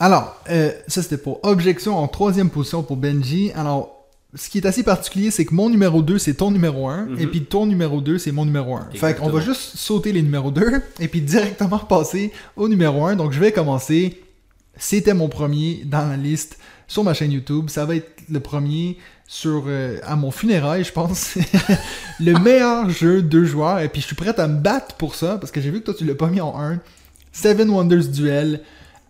Alors, euh, ça c'était pour objection en troisième position pour Benji. Alors, ce qui est assez particulier, c'est que mon numéro 2, c'est ton numéro 1, et mhm. puis ton numéro 2, c'est mon numéro 1. Fait qu'on va juste sauter les numéros 2, et puis directement passer au numéro 1. Donc, je vais commencer. C'était mon premier dans la liste sur ma chaîne YouTube. Ça va être le premier sur euh, à mon funérail, je pense. le meilleur jeu de joueurs. Et puis, je suis prêt à me battre pour ça, parce que j'ai vu que toi, tu l'as pas mis en 1. Seven Wonders Duel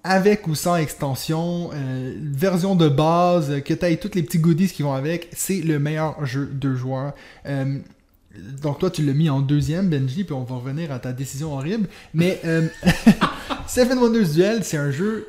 avec ou sans extension, euh, version de base, que tu aies tous les petits goodies qui vont avec, c'est le meilleur jeu de joueurs. Euh, donc toi, tu l'as mis en deuxième, Benji, puis on va revenir à ta décision horrible. Mais euh, Seven Wonders Duel, c'est un jeu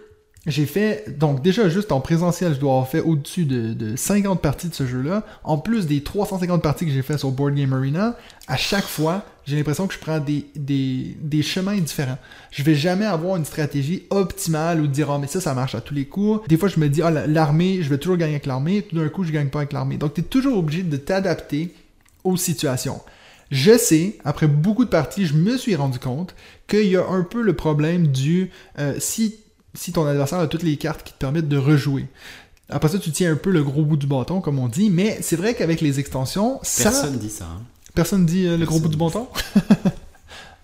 j'ai fait, donc déjà juste en présentiel, je dois avoir fait au-dessus de, 50 parties de ce jeu-là. En plus des 350 parties que j'ai fait sur Board Game Arena, à chaque fois, j'ai l'impression que je prends des, des, chemins différents. Je vais jamais avoir une stratégie optimale ou dire, oh, mais ça, ça marche à tous les coups. Des fois, je me dis, ah, l'armée, je vais toujours gagner avec l'armée. Tout d'un coup, je gagne pas avec l'armée. Donc, tu es toujours obligé de t'adapter aux situations. Je sais, après beaucoup de parties, je me suis rendu compte qu'il y a un peu le problème du euh, si si ton adversaire a toutes les cartes qui te permettent de rejouer. Après ça, tu tiens un peu le gros bout du bâton, comme on dit, mais c'est vrai qu'avec les extensions, Personne dit ça. Hein. Personne dit euh, le gros bout du bâton?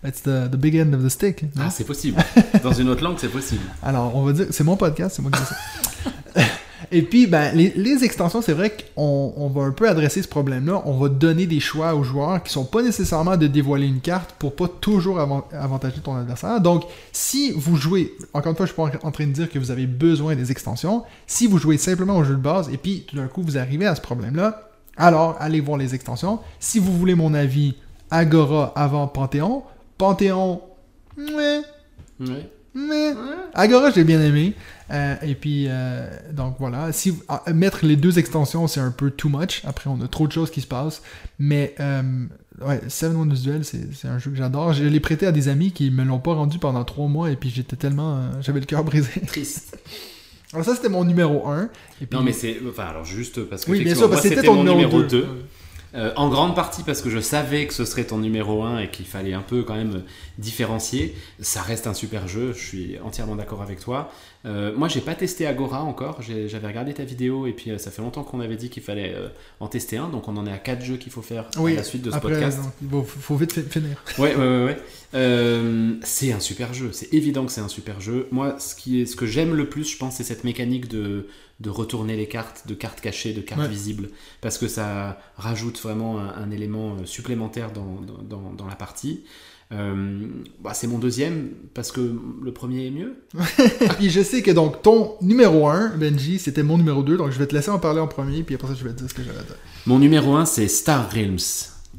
It's the, the, big end of the stick. Ah, c'est possible. Dans une autre langue, c'est possible. Alors, on va dire, c'est mon podcast, c'est moi qui dis ça. Et puis, ben, les, extensions, c'est vrai qu'on va un peu adresser ce problème-là. On va donner des choix aux joueurs qui sont pas nécessairement de dévoiler une carte pour pas toujours avantager ton adversaire. Donc, si vous jouez, encore une fois, je suis pas en train de dire que vous avez besoin des extensions. Si vous jouez simplement au jeu de base et puis tout d'un coup vous arrivez à ce problème-là, alors allez voir les extensions. Si vous voulez mon avis, Agora avant Panthéon. Panthéon, Ouais. Mais Agora, j'ai bien aimé. Euh, et puis, euh, donc voilà. Si, ah, mettre les deux extensions, c'est un peu too much. Après, on a trop de choses qui se passent. Mais, euh, ouais, Seven Wonders Duel, c'est c'est un jeu que j'adore. Je l'ai prêté à des amis qui me l'ont pas rendu pendant trois mois. Et puis, j'étais tellement. euh, J'avais le cœur brisé. Triste. Alors, ça, c'était mon numéro 1. Et puis, Non, mais c'est. Enfin, alors juste parce que. Oui, bien sûr, parce que c'était ton mon numéro 2. 2. Euh, en grande partie parce que je savais que ce serait ton numéro 1 et qu'il fallait un peu quand même différencier. Ça reste un super jeu, je suis entièrement d'accord avec toi. Euh, moi, j'ai pas testé Agora encore. J'avais regardé ta vidéo et puis euh, ça fait longtemps qu'on avait dit qu'il fallait euh, en tester un. Donc on en est à 4 jeux qu'il faut faire Oui, à la suite de ce après, podcast. il faut, vite fi- finir. Ouais, ouais, ouais. ouais. C'est un super jeu. C'est évident que c'est un super jeu. Moi, ce, qui est, ce que j'aime le plus, je pense, c'est cette mécanique de, de retourner les cartes, de cartes cachées, de cartes Ouais. visibles. Parce que ça rajoute vraiment un, un élément euh, supplémentaire dans, dans, dans- dans la partie. Euh, bah, c'est mon deuxième, parce que le premier est mieux. puis je sais que donc ton numéro 1, Benji, c'était mon numéro 2. Donc, je vais te laisser en parler en premier. Puis après ça, je vais te dire ce que j'avais à dire. Mon numéro 1, c'est Star Realms.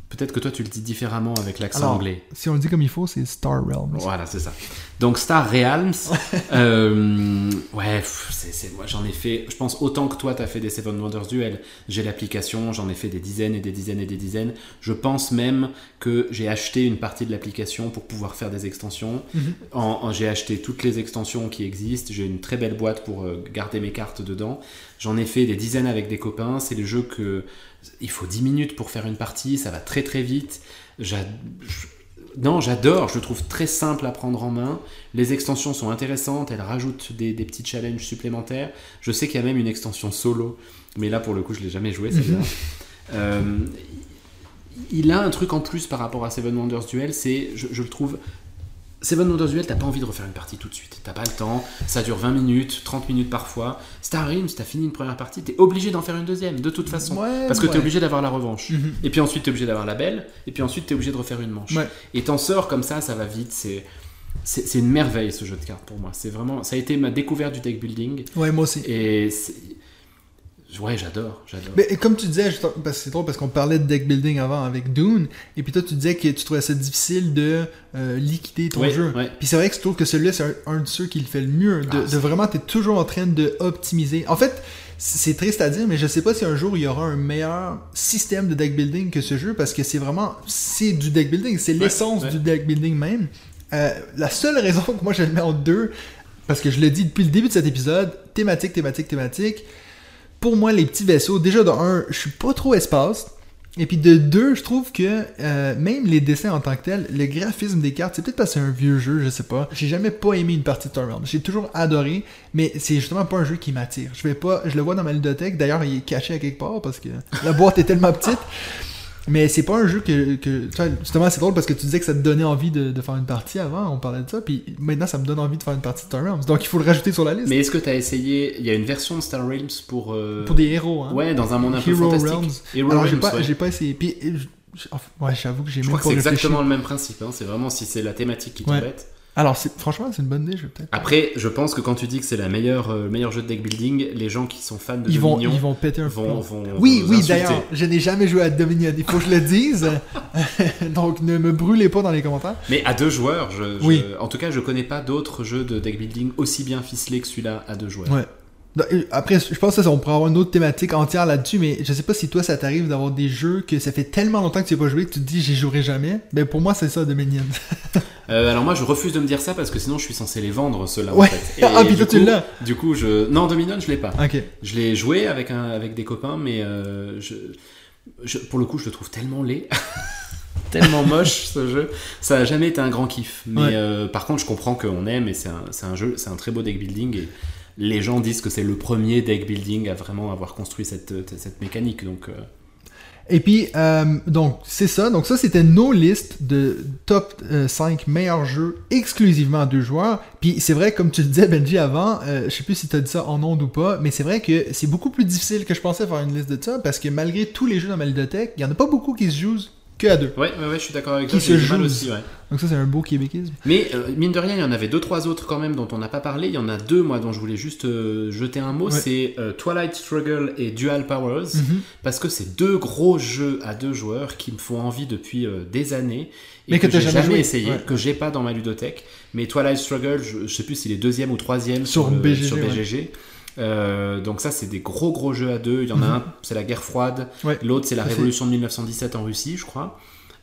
Peut-être que toi, tu le dis différemment avec l'accent anglais. Si on le dit comme il faut, c'est Star Realms. Voilà, c'est ça. Donc Star Realms, euh, ouais, c'est, c'est- moi j'en ai fait, je pense autant que toi t'as fait des Seven Wonders Duel. J'ai l'application, j'en ai fait des dizaines et des dizaines et des dizaines. Je pense même que j'ai acheté une partie de l'application pour pouvoir faire des extensions. Mhm. En- en- j'ai acheté toutes les extensions qui existent. J'ai une très belle boîte pour euh, garder mes cartes dedans. J'en ai fait des dizaines avec des copains. C'est les jeux que il faut 10 minutes pour faire une partie. Ça va très très vite. Je- non, j'adore, je le trouve très simple à prendre en main. Les extensions sont intéressantes, elles rajoutent des, des petits challenges supplémentaires. Je sais qu'il y a même une extension solo, mais là pour le coup je l'ai jamais joué. Euh, il a un truc en plus par rapport à Seven Wonders Duel, c'est, je, je le trouve, Seven Wonders Duel, t'as pas envie de refaire une partie tout de suite. T'as pas le temps, ça dure 20 minutes, 30 minutes parfois. Star Realms, t'as fini une première partie, t'es obligé d'en faire une deuxième, de toute façon. Ouais, Parce que ouais. t'es obligé d'avoir la revanche. Mhm. Et puis ensuite, t'es obligé d'avoir la belle. Et puis ensuite, t'es obligé de refaire une manche. Ouais. Et t'en sors comme ça, ça va vite. C'est, c'est, c'est une merveille ce jeu de cartes pour moi. C'est vraiment, ça a été ma découverte du deck building. Ouais, moi aussi. Et c'est- ouais, j'adore, j'adore. Mais comme tu disais, parce que c'est drôle parce qu'on parlait de deck building avant avec Dune, et puis toi tu disais que tu trouvais ça difficile de euh, liquider ton jeu. ouais. Puis c'est vrai que je trouve que celui-là c'est un, un de ceux qui le fait le mieux, de, Ah, de vraiment t'es toujours en train de optimiser. En fait, c'est triste à dire, mais je sais pas si un jour il y aura un meilleur système de deck building que ce jeu parce que c'est vraiment c'est du deck building, c'est l'essence ouais. du deck building même. Euh, la seule raison que moi je le mets en deux, parce que je le dis depuis le début de cet épisode, thématique, thématique, thématique. Pour moi, les petits vaisseaux, déjà de un, je suis pas trop espace. Et puis de deux, je trouve que euh, même les dessins en tant que tels, le graphisme des cartes, c'est peut-être parce que c'est un vieux jeu, je sais pas. J'ai jamais pas aimé une partie de. J'ai toujours adoré, mais c'est justement pas un jeu qui m'attire. Je vais pas, je le vois dans ma ludothèque. D'ailleurs, il est caché à quelque part parce que la boîte est tellement petite. Mais c'est pas un jeu que, que justement c'est drôle parce que tu disais que ça te donnait envie de, de faire une partie avant, on parlait de ça, puis maintenant ça me donne envie de faire une partie de Star Realms. Donc il faut le rajouter sur la liste. Mais est-ce que t'as essayé Il y a une version de Star Realms pour. euh, Pour des héros, hein. Ouais, dans un monde un peu Hero fantastique. Realms. Hero Alors j'ai pas, ouais. j'ai pas essayé. Puis, je- je- enfin, ouais, j'avoue que j'ai Je même crois que c'est exactement le même principe. hein. C'est vraiment si c'est la thématique qui Ouais. Alors c'est- franchement, c'est une bonne idée, je vais peut-être. Après, je pense que quand tu dis que c'est la meilleure, euh, le meilleur jeu de deck building, les gens qui sont fans de Ils vont, Dominion ils vont péter un vont, vont- Oui, oui, d'ailleurs, je n'ai jamais joué à Dominion, il faut que je le dise. Donc ne me brûlez pas dans les commentaires. Mais à deux joueurs, je, je- Oui. en tout cas, je connais pas d'autres jeux de deck building aussi bien ficelés que celui-là à deux joueurs. Ouais. Après, je pense que ça, on pourrait avoir une autre thématique entière là-dessus, mais je sais pas si toi, ça t'arrive d'avoir des jeux que ça fait tellement longtemps que tu n'as pas joué que tu te dis j'y jouerai jamais. Ben pour moi, c'est ça, Dominion. Euh, alors moi, je refuse de me dire ça parce que sinon, je suis censé les vendre ceux-là. Ouais. En fait. Et Ah, puis toi, tu l'as. Du coup, je non Dominion, je l'ai pas. Ok. Je l'ai joué avec un, avec des copains, mais euh, je, je- pour le coup, je le trouve tellement laid. tellement moche ce jeu, ça a jamais été un grand kiff. Mais Ouais. euh, par contre, je comprends qu'on aime et c'est un, c'est un jeu, c'est un très beau deck building et les gens disent que c'est le premier deck building à vraiment avoir construit cette, cette mécanique. Donc, euh, Et puis, euh, donc, c'est ça. Donc, ça, c'était nos listes de top euh, 5 meilleurs jeux exclusivement à deux joueurs. Puis, c'est vrai, comme tu le disais, Benji, avant, euh, je sais plus si tu as dit ça en ondes ou pas, mais c'est vrai que c'est beaucoup plus difficile que je pensais faire une liste de ça parce que malgré tous les jeux dans ma ludothèque, il y en a pas beaucoup qui se jouent que à deux. Ouais, ouais, ouais, je suis d'accord avec Qui toi. se j'ai du mal joue. aussi, ouais. Donc ça, c'est un beau québéquisme. Mais euh, mine de rien, il y en avait deux, trois autres quand même dont on n'a pas parlé. Il y en a deux, moi, dont je voulais juste euh, jeter un mot. Ouais. C'est euh, Twilight Struggle et Dual Powers. Mhm. Parce que c'est deux gros jeux à deux joueurs qui me font envie depuis des années. Et Mais que t'as j'ai jamais essayé, Ouais. que j'ai pas dans ma ludothèque. Mais Twilight Struggle, je, je sais plus s'il est deuxième ou troisième Sur BGG, sur ouais. BGG. Euh, donc ça, c'est des gros gros jeux à deux. Il y en a Mhm. un, c'est la guerre froide. Ouais. L'autre, c'est la révolution de 1917 en Russie, je crois.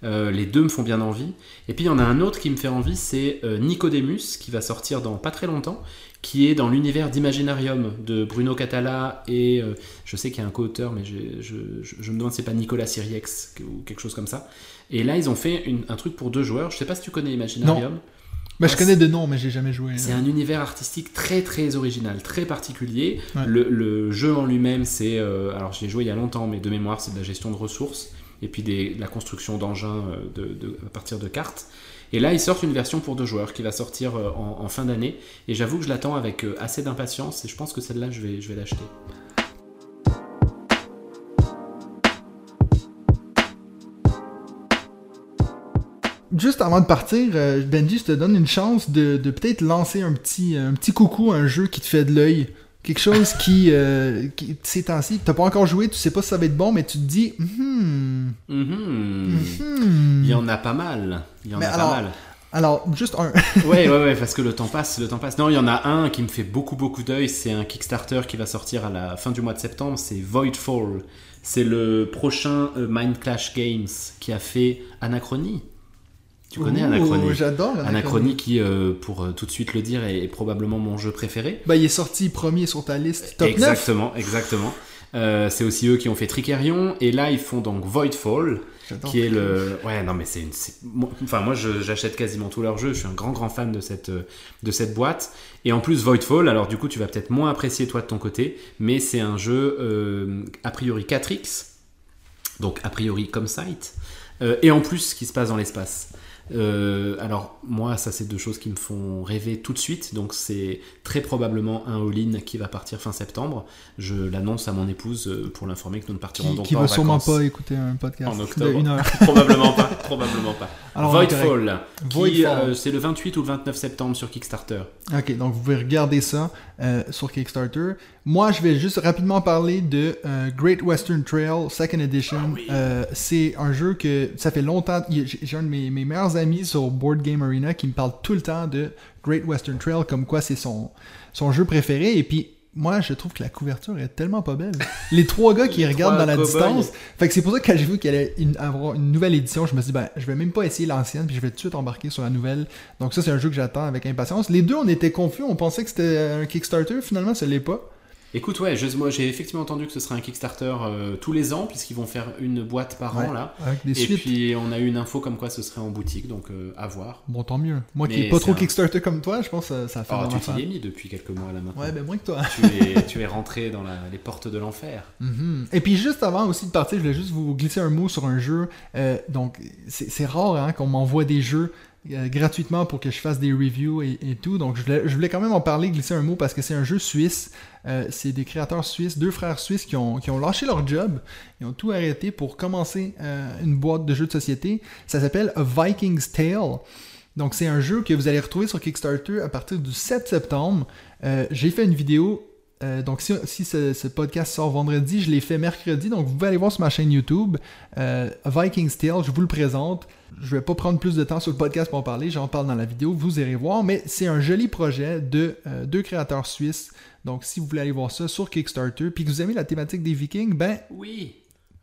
Euh, les deux me font bien envie. Et puis il y en a un autre qui me fait envie, c'est euh, Nicodemus, qui va sortir dans pas très longtemps, qui est dans l'univers d'Imaginarium de Bruno Catala et euh, je sais qu'il y a un co-auteur, mais j'ai- je, je- je me demande si c'est pas Nicolas Siriex ou quelque chose comme ça. Et là, ils ont fait une- un truc pour deux joueurs. Je sais pas si tu connais Imaginarium. Ben, je Ouais, connais de nom, mais j'ai jamais joué. C'est un univers artistique très très original, très particulier. Ouais. Le, le jeu en lui-même, c'est. euh, alors, je l'ai joué il y a longtemps, mais de mémoire, c'est de la gestion de ressources et puis la construction d'engins euh, à partir de cartes. Et là, ils sortent une version pour deux joueurs qui va sortir euh, en, fin d'année. Et j'avoue que je l'attends avec euh, assez d'impatience et je pense que celle-là, je vais, je vais l'acheter. Juste avant de partir, Benji, je te donne une chance de, de peut-être lancer un petit, un petit coucou à un jeu qui te fait de l'œil. Quelque chose qui, euh, qui ces temps-ci, t'as pas encore joué, tu sais pas si ça va être bon, mais tu te dis, hmm, Mhm. hmm. Il y en a pas mal. Il y en Mais a alors- pas mal. Alors, juste un. Ouais, ouais, ouais, parce que le temps passe, le temps passe. Non, il y en a un qui me fait beaucoup, beaucoup d'œil. C'est un Kickstarter qui va sortir à la fin du mois de septembre. C'est Voidfall. C'est le prochain euh, Mind Clash Games qui a fait Anachronie. Tu connais Ouh, Anachronie J'adore Anachronie. Anachronie qui, euh, pour euh, tout de suite le dire, est, est probablement mon jeu préféré. Ben, il est sorti premier sur ta liste top 9. exactement, exactement. Euh, c'est aussi eux qui ont fait Tricerion. Et là, ils font donc Voidfall. Qui est le ouais non mais c'est une enfin moi j'achète quasiment tous leurs jeux je suis un grand grand fan de cette de cette boîte et en plus Voidfall alors du coup tu vas peut-être moins apprécier toi de ton côté mais c'est un jeu euh, a priori 4x donc a priori comme site euh, et en plus qui se passe dans l'espace Euh, alors moi ça c'est deux choses qui me font rêver tout de suite donc c'est très probablement un all-in qui va partir fin septembre je l'annonce à mon épouse euh, pour l'informer que nous ne partirons Qui, donc qui pas va en sûrement vacances pas écouter un podcast en octobre. une heure. probablement pas, probablement pas. Alors, Voidfall, qui, Voidfall. euh, c'est le 28 ou le 29 septembre sur Kickstarter. Ok, donc vous pouvez regarder ça euh, sur Kickstarter. Moi, je vais juste rapidement parler de Great Western Trail Second Edition. Ah oui. C'est un jeu que ça fait longtemps. J'ai j'ai un de mes, mes meilleurs amis sur Board Game Arena qui me parle tout le temps de Great Western Trail, comme quoi c'est son, son jeu préféré. Et puis, moi, je trouve que la couverture est tellement pas belle. Les trois gars qui Les regardent dans la distance. Fait que c'est pour ça que quand j'ai vu qu'il allait une- avoir une nouvelle édition, je me suis dit, ben, je vais même pas essayer l'ancienne, puis je vais tout de suite embarquer sur la nouvelle. Donc ça, c'est un jeu que j'attends avec impatience. Les deux, on était confus, on pensait que c'était un Kickstarter, finalement, ce l'est pas. Écoute, ouais, je- moi j'ai effectivement entendu que ce serait un Kickstarter euh, tous les ans, puisqu'ils vont faire une boîte par Ouais, an là. Avec des Et suites. puis on a eu une info comme quoi ce serait en boutique, donc euh, à voir. Bon, tant mieux. Moi qui n'ai pas trop un- Kickstarter comme toi, je pense que ça, fait Oh, tu t'y es mis depuis quelques mois là maintenant. Ouais, ben moins que toi. tu, es, tu es rentré dans la- les portes de l'enfer. Mhm. Et puis juste avant aussi de partir, je voulais juste vous glisser un mot sur un jeu. Euh, donc c'est c'est rare hein, qu'on m'envoie des jeux euh, gratuitement pour que je fasse des reviews et, tout. Donc je voulais, quand même en parler, glisser un mot parce que c'est un jeu suisse. Euh, c'est des créateurs suisses, deux frères suisses qui ont, qui ont lâché leur job. Ils ont tout arrêté pour commencer euh, une boîte de jeux de société. Ça s'appelle A Viking's Tale. Donc c'est un jeu que vous allez retrouver sur Kickstarter à partir du 7 septembre. J'ai fait une vidéo donc, si, si ce, podcast sort vendredi, je l'ai fait mercredi. Donc, vous pouvez aller voir sur ma chaîne YouTube. Viking's Tale, je vous le présente. Je vais pas prendre plus de temps sur le podcast pour en parler. J'en parle dans la vidéo. Vous irez voir. Mais c'est un joli projet de euh, deux créateurs suisses. Donc, si vous voulez aller voir ça sur Kickstarter, puis que vous aimez la thématique des Vikings, ben. Oui.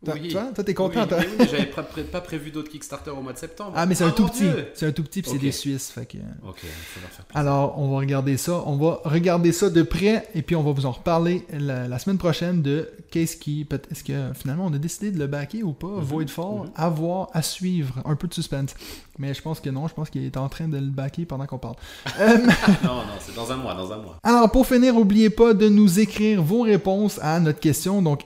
Toi- oui. toi, t'es content, Oui, toi? mais oui, mais j'avais pas, pré- pas prévu d'autres Kickstarter au mois de septembre. Ah, mais c'est un Oh, tout petit. C'est un tout petit, puis c'est des Suisses. Fait que... Ok, faire plaisir. Alors, on va regarder ça. On va regarder ça de près et puis on va vous en reparler la, la semaine prochaine de qu'est-ce qui. Est-ce que finalement on a décidé de le backer ou pas? Voidfall, mhm. à voir, à suivre. Un peu de suspense. Mais je pense que non, je pense qu'il est en train de le backer pendant qu'on parle. Euh, non, non, c'est dans un mois, dans un mois. alors, pour finir, n'oubliez pas de nous écrire vos réponses à notre question. Donc,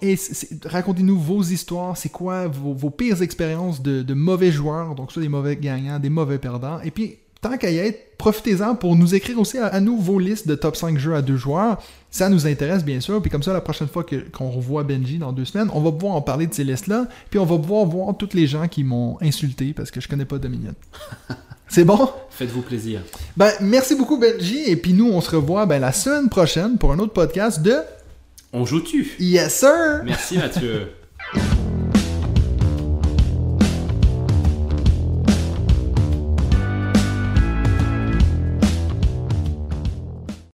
racontez-nous vos histoires. C'est quoi vos, vos pires expériences de, de mauvais joueurs? Donc, soit des mauvais gagnants, des mauvais perdants. Et puis, tant qu'à y être, profitez-en pour nous écrire aussi à, à nous vos listes de top 5 jeux à deux joueurs. Ça nous intéresse bien sûr. Puis comme ça, la prochaine fois que- qu'on revoit Benji dans deux semaines, on va pouvoir en parler de ces listes-là. Puis on va pouvoir voir toutes les gens qui m'ont insulté parce que je connais pas Dominion. C'est bon? Faites-vous plaisir. Ben, merci beaucoup Benji. Et puis nous, on se revoit ben, la semaine prochaine pour un autre podcast de On joue-tu? Yes Sir! Merci Mathieu.